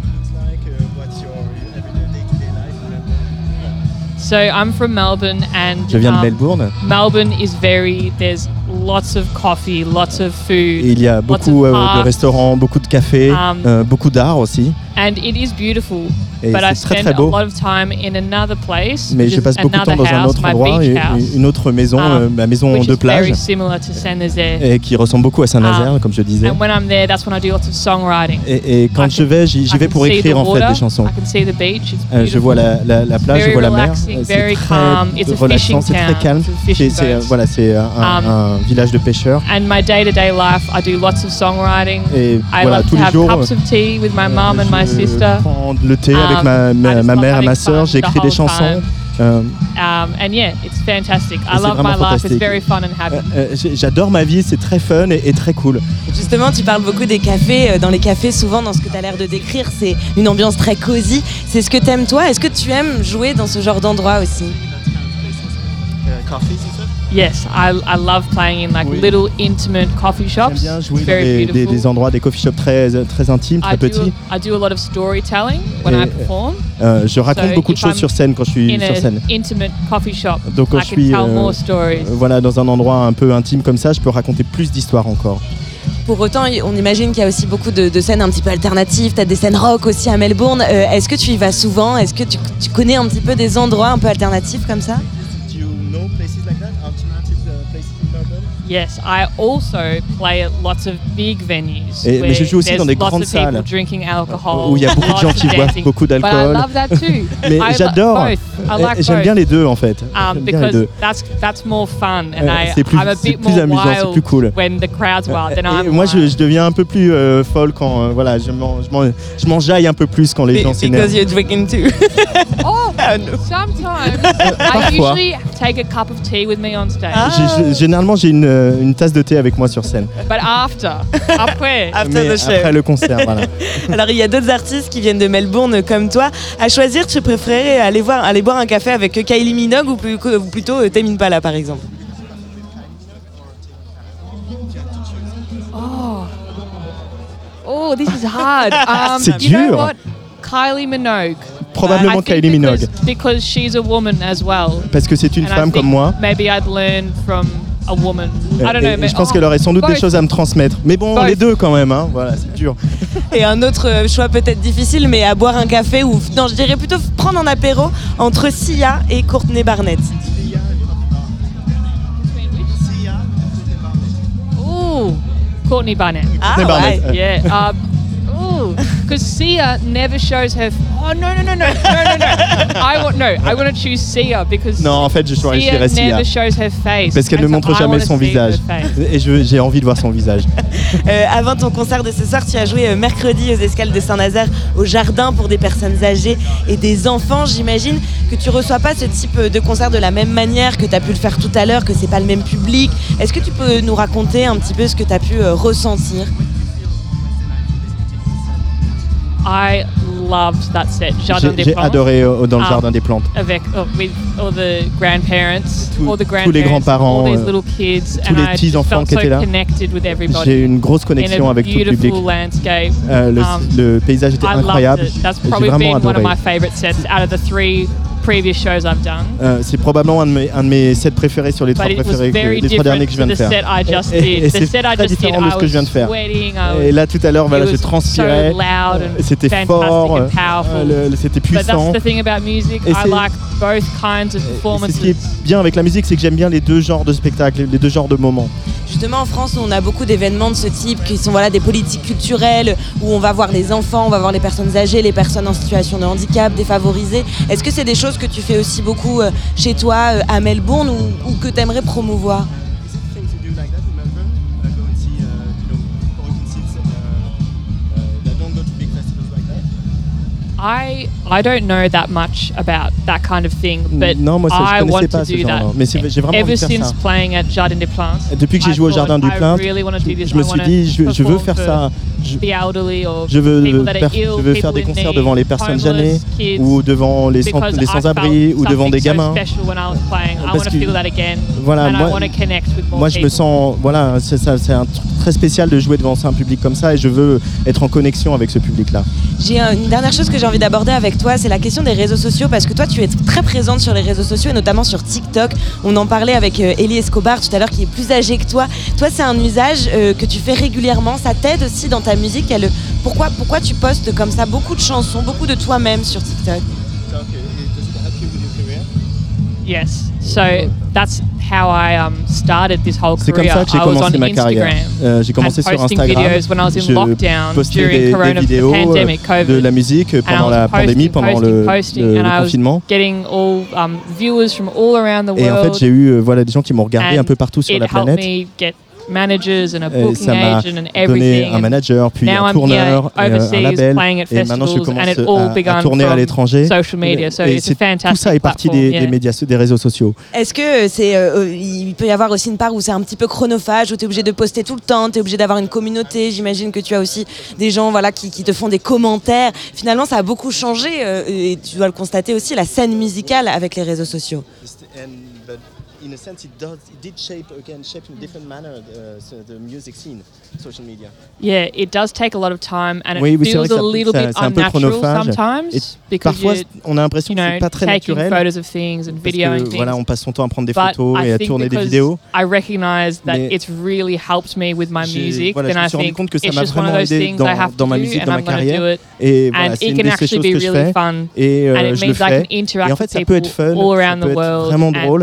So I'm from Melbourne, and Je viens de um, Melbourne. Melbourne is very. There's lots of coffee, lots of food. Et il y a lots beaucoup of euh, de restaurants, beaucoup de cafés, Um, euh, beaucoup d'art aussi. And it is beautiful, Et but I c'est très, beau. a lot of time in another place. Mais je passe beaucoup de temps dans un autre endroit, une, autre maison, um, euh, ma maison de plage, similar to Saint-Nazaire. et qui ressemble beaucoup à Saint-Nazaire, Um, comme je disais. And when I'm there, that's when I do lots of songwriting. Et, et quand je vais, j'y vais pour écrire en fait water, des chansons. I can see the beach. It's Euh, je vois la, la, la plage, je vois la mer. Euh, C'est très relaxant, c'est très calme. C'est voilà, un, Um, un village de pêcheurs. And my day-to-day life, I do lots of songwriting. Et I voilà, love tous to les have jours, cups of tea with my mum and my prends le thé avec Um, ma, ma, mère et ma sœur, the j'écris des chansons. Euh, Um, and yeah, it's fantastic. I c'est love my vraiment life. fantastique. It's very fun and happy. euh, j'ai- J'adore ma vie, c'est très fun et, et très cool. Justement, tu parles beaucoup des cafés. Euh, Dans les cafés, souvent, dans ce que tu as l'air de décrire, c'est une ambiance très cosy. C'est ce que t'aimes toi? Est-ce que tu aimes jouer dans ce genre d'endroit aussi? Yes, I, I love playing in like little intimate coffee shops. J'aime bien jouer It's dans very des, des- beautiful. des endroits, des coffee shops très, très intimes, très I do, petits. I do a lot of storytelling when Et, I perform. Euh, je raconte So beaucoup de choses I'm sur scène quand je suis in sur scène. intimate coffee shop, Donc quand I je can suis tell euh, more stories. euh, voilà, dans un endroit un peu intime comme ça, je peux raconter plus d'histoires encore. Pour autant, on imagine qu'il y a aussi beaucoup de, de scènes un petit peu alternatives. Tu as des scènes rock aussi à Melbourne. Euh, Est-ce que tu y vas souvent? Est-ce que tu, tu connais un petit peu des endroits un peu alternatifs comme ça? Yes, I also play at lots of big venues. Et- mais je joue aussi dans des lots grandes of people salles, drinking alcohol, où il y a beaucoup de lots gens of qui boivent dancing. beaucoup But I d'alcool. love that too. [laughs] Mais j'adore. both. I like Et J'aime both. bien les deux en fait. Um, that's that's more fun, and Euh, I c'est plus- I'm a c'est bit plus more amusant, c'est wild plus cool. when the crowd's wild. Then Et I'm moi, je, je deviens un peu plus euh, folle quand euh, voilà, je m'en- je m'enjaille un peu plus quand les gens s'énervent. Because you're drinking too. oh, [laughs] [laughs] sometimes I Parfois. usually take a cup of tea with me on stage. J'ai- j'ai- généralement, j'ai une, euh, une tasse de thé avec moi sur scène. But after, [laughs] après, Mais après le concert, voilà. [laughs] Alors il y a d'autres artistes qui viennent de Melbourne comme toi. À choisir, tu préférais aller voir, aller boire un café avec Kylie Minogue ou, plus- ou plutôt euh, Tame Impala par exemple? Oh. Oh, this is hard. [laughs] Um, C'est you know dur. what? Kylie Minogue. Probablement think Kylie Minogue. Because, because she's a woman as well. Parce que c'est une And femme comme moi. Maybe I'd learn from a woman. I don't know. et but- je pense oh, qu'elle aurait sans doute des choses à me transmettre. Mais bon, Both. les deux quand même, hein. voilà, c'est dur. [laughs] Et un autre euh, choix peut-être difficile, mais à boire un café ou non, je dirais plutôt prendre un apéro entre Sia et Courtney Barnett. Ooh, Courtney Barnett. Ah, Courtney Barnett, ouais. Yeah. Um, because Sia never shows her. Oh no no no no no no no! I want no. I want to choose Sia because Non, en fait, je choisirais Sia Sia. never shows her face. Parce qu'elle And ne montre I jamais son see her visage. face. Et je- j'ai envie de voir son visage. [laughs] Euh, avant ton concert de ce soir, tu as joué euh, mercredi aux escales de Saint-Nazaire au jardin pour des personnes âgées et des enfants. J'imagine que tu reçois pas ce type euh, de concert de la même manière que tu as pu le faire tout à l'heure, que c'est pas le même public. Est-ce que tu peux nous raconter un petit peu ce que tu as pu euh, ressentir? I loved that set. Jardin J'ai des j'ai Plantes. adoré euh, dans le Um, jardin des plantes. Avec oh, with all the grandparents, all the tous les grandparents, grands-parents, all these euh, little kids, tous and les petits-enfants felt qui so étaient là. connected with everybody. J'ai eu une grosse connexion avec tout le public. landscape. Euh, le, Um, le paysage était I loved incroyable. it. That's J'ai probably vraiment been one of adoré. my favorite sets out of the three previous shows I've done. Euh, c'est probablement un de, mes, un de mes sets préférés sur les trois But it was préférés, que- very les trois derniers que je viens de faire. the set I just et, et- did. et The c'est set I très just did, différent de I ce que je viens de faire. was sweating, I Et là, tout à l'heure, voilà, it je was transpirais. so loud and C'était fantastic fort, and euh, powerful. le- c'était But puissant. that's the thing about music. Et I c'est- like both kinds of C'est ce performances. qui est bien avec la musique, c'est que j'aime bien les deux genres de spectacles, les deux genres de moments. Justement, en France, on a beaucoup d'événements de ce type qui sont voilà, des politiques culturelles où on va voir les enfants, on va voir les personnes âgées, les personnes en situation de handicap, défavorisées. Est-ce que c'est des choses que tu fais aussi beaucoup euh, chez toi euh, à Melbourne ou, ou que tu aimerais promouvoir? I I don't know that much about that kind of thing, but Non, moi, ça, je I connaissais want pas to ce do genre. that. Mais c'est- j'ai vraiment envie Ever faire since ça. playing at Jardin des Plantes, Depuis que j'ai I joué au thought Jardin du I Plein, really wanna do je, this. je me I suis wanna dit, je, je veux perform faire for ça. Je, the elderly or je veux, people that are per- ill, je veux faire des concerts need, devant les personnes âgées ou devant les, sans, sans-abri ou devant des gamins. special when I was playing. I Parce want to que- feel that again, Voilà, and moi- I want to connect with more Moi, je me sens, voilà, c'est un truc très spécial de jouer devant un public comme ça et je veux être en connexion avec ce public-là. J'ai un- une dernière chose que j'ai envie d'aborder avec toi, c'est la question des réseaux sociaux, parce que toi, tu es très présente sur les réseaux sociaux et notamment sur TikTok. On en parlait avec euh, Elie Escobar tout à l'heure, qui est plus âgé que toi. Toi, c'est un usage euh, que tu fais régulièrement. Ça t'aide aussi dans ta musique. Elle- pourquoi, pourquoi tu postes comme ça beaucoup de chansons, beaucoup de toi-même sur TikTok? Yes. So that's how I um, started this whole C'est career. comme ça que j'ai I was on commencé ma carrière. Instagram. Euh, j'ai commencé and sur posting Instagram. videos when I was in je lockdown postais during des, des corona, vidéos the euh, pandemic, COVID. de la musique And I pendant was la posting, pandémie, pendant posting, le, posting, le- and le I was confinement. getting all um, viewers from all around the Et en world. fait, j'ai eu euh, voilà, des gens qui m'ont regardé and un peu partout sur la planète. Managers and a Et booking ça m'a agent and donné everything. un manager, puis now un I'm tourneur, here et, euh, overseas un label. playing at Et maintenant, je festivals, commence and it all à, tourner à from l'étranger. social media. So Et it's a c'est- fantastic tout ça est parti platform, des, yeah. des médias, des réseaux sociaux. Est-ce que c'est, euh, euh, il peut y avoir aussi une part où c'est un petit peu chronophage, où tu es obligé de poster tout le temps, tu es obligé d'avoir une communauté J'imagine que tu as aussi des gens voilà, qui, qui te font des commentaires. Finalement, ça a beaucoup changé euh, et tu dois le constater aussi, la scène musicale avec les réseaux sociaux. In a sense, it does. It did shape again, shape in a different manner uh, so the music scene, social media. Yeah, it does take a lot of time and it Oui, feels a ça- little bit un peu unnatural chronophage. sometimes Et because parfois, on a l'impression you que c'est pas très taking naturel. photos of things and Parce videoing que, things. voilà, on passe son temps à prendre des But photos I et à tourner des vidéos. I recognize that Mais it's really helped me with my music. voilà, then je me I suis rendu think compte que ça it's m'a just one of vraiment those aidé things dans, I have dans to ma do musique, and dans ma I'm going to carrière. do it. Et voilà, c'est une choses que je really fais. fun. Et, euh, and it je le means I fais. can interact Et en fait, with ça peut être people fun, all ça around peut the être world. vraiment and, drôle.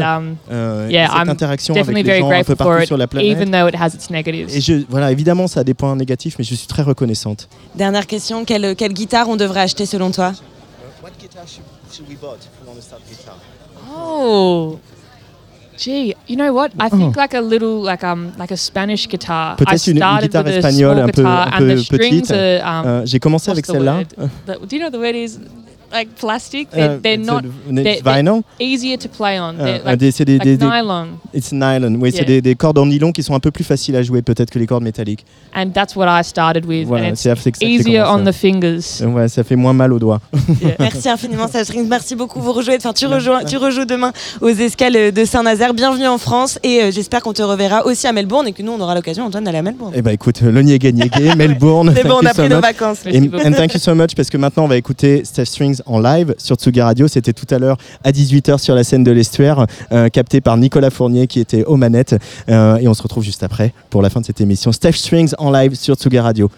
Euh, yeah, cette I'm interaction definitely avec les very gens un peu partout it, sur la planète. even though it has its negatives. Et je, voilà, évidemment, ça a des points négatifs, mais je suis très reconnaissante. Dernière question, quelle, quelle guitare on devrait acheter selon toi? Oh. Gee, you know what? I think like a little, like um, like a Spanish guitar. I Peut-être une, une started guitare espagnole un peu, un peu petite. um, Euh, J'ai commencé avec celle-là. do you know what the word is? Like plastic. They're, Euh, they're not. They're, vinyl? they're easier to play on. Euh, They're like, c'est des, like des- des- nylon. It's nylon. Oui, c'est Yeah. des, des cordes en nylon qui sont un peu plus faciles à jouer peut-être que les cordes métalliques. And that's what I started with. Voilà, and it's c'est avec ça que j'ai easier on the fingers. Euh, Ouais, ça fait moins mal aux doigts. Merci infiniment, [laughs] Sage Rings. Merci beaucoup. Vous rejouez, enfin, tu, rejoues demain aux escales de Saint-Nazaire. Bienvenue en France et euh, j'espère qu'on te reverra aussi à Melbourne et que nous, on aura l'occasion, Antoine, d'aller à Melbourne. Eh ben écoute, le niégué niégué, [laughs] Melbourne. C'est bon, on a so pris nos much. vacances. Et, Merci beaucoup. and thank you so much parce que maintenant on va écouter Steph Strings en live sur Tsuga Radio. C'était tout à l'heure à 18h sur la scène de l'estuaire, euh, capté par Nicolas Fournier qui était aux manettes. Euh, et on se retrouve juste après pour la fin de cette émission. Steph Strings en live sur Tsuga Radio.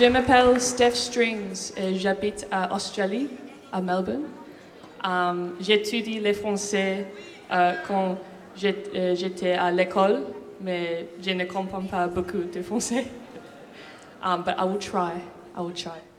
Je m'appelle Steph Strings et j'habite à Australie, à Melbourne. Um, J'étudie le français euh, quand euh, j'étais à l'école, mais je ne comprends pas beaucoup de français. [laughs] Um, but I will try. I will try.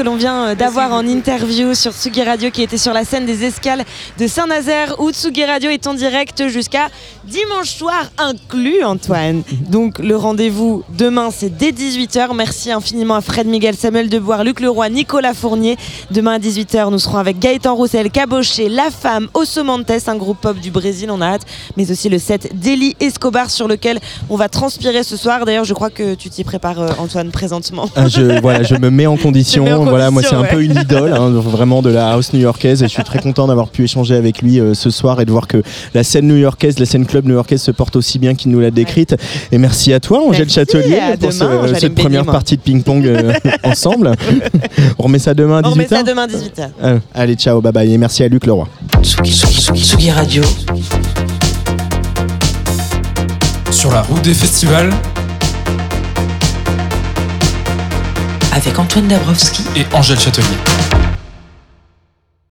Que l'on vient euh, d'avoir en interview sur Tsugi Radio qui était sur la scène des escales de Saint-Nazaire où Tsugi Radio est en direct jusqu'à dimanche soir inclus Antoine. Donc le rendez-vous demain c'est dès 18h. Merci infiniment à Fred Miguel, Samuel Deboire, Luc Leroy, Nicolas Fournier. Demain à 18h nous serons avec Gaëtan Roussel, Caboché, La Femme, Osso Montes, un groupe pop du Brésil on a hâte. Mais aussi le set d'Eli Escobar sur lequel on va transpirer ce soir. D'ailleurs je crois que tu t'y prépares euh, Antoine présentement. Ah, je, voilà, je me mets en [laughs] condition. Mets en voilà, moi, c'est un peu une idole, hein, vraiment de la house new-yorkaise. Et je suis très content d'avoir pu échanger avec lui euh, ce soir et de voir que la scène new-yorkaise, la scène club new-yorkaise se porte aussi bien qu'il nous l'a décrite. Et merci à toi, Angèle Merci, Châtelier, pour demain, ce- j'allais cette baigner, première moi. partie de ping-pong euh, [laughs] ensemble. On remet ça demain à 18h On remet ça demain à 18h. Euh, Allez, ciao, bye bye. Et merci à Luc Leroy. Tsugi, Tsugi, Tsugi, Tsugi Radio. Sur la route des festivals Avec Antoine Dabrowski et Angèle Châtelier.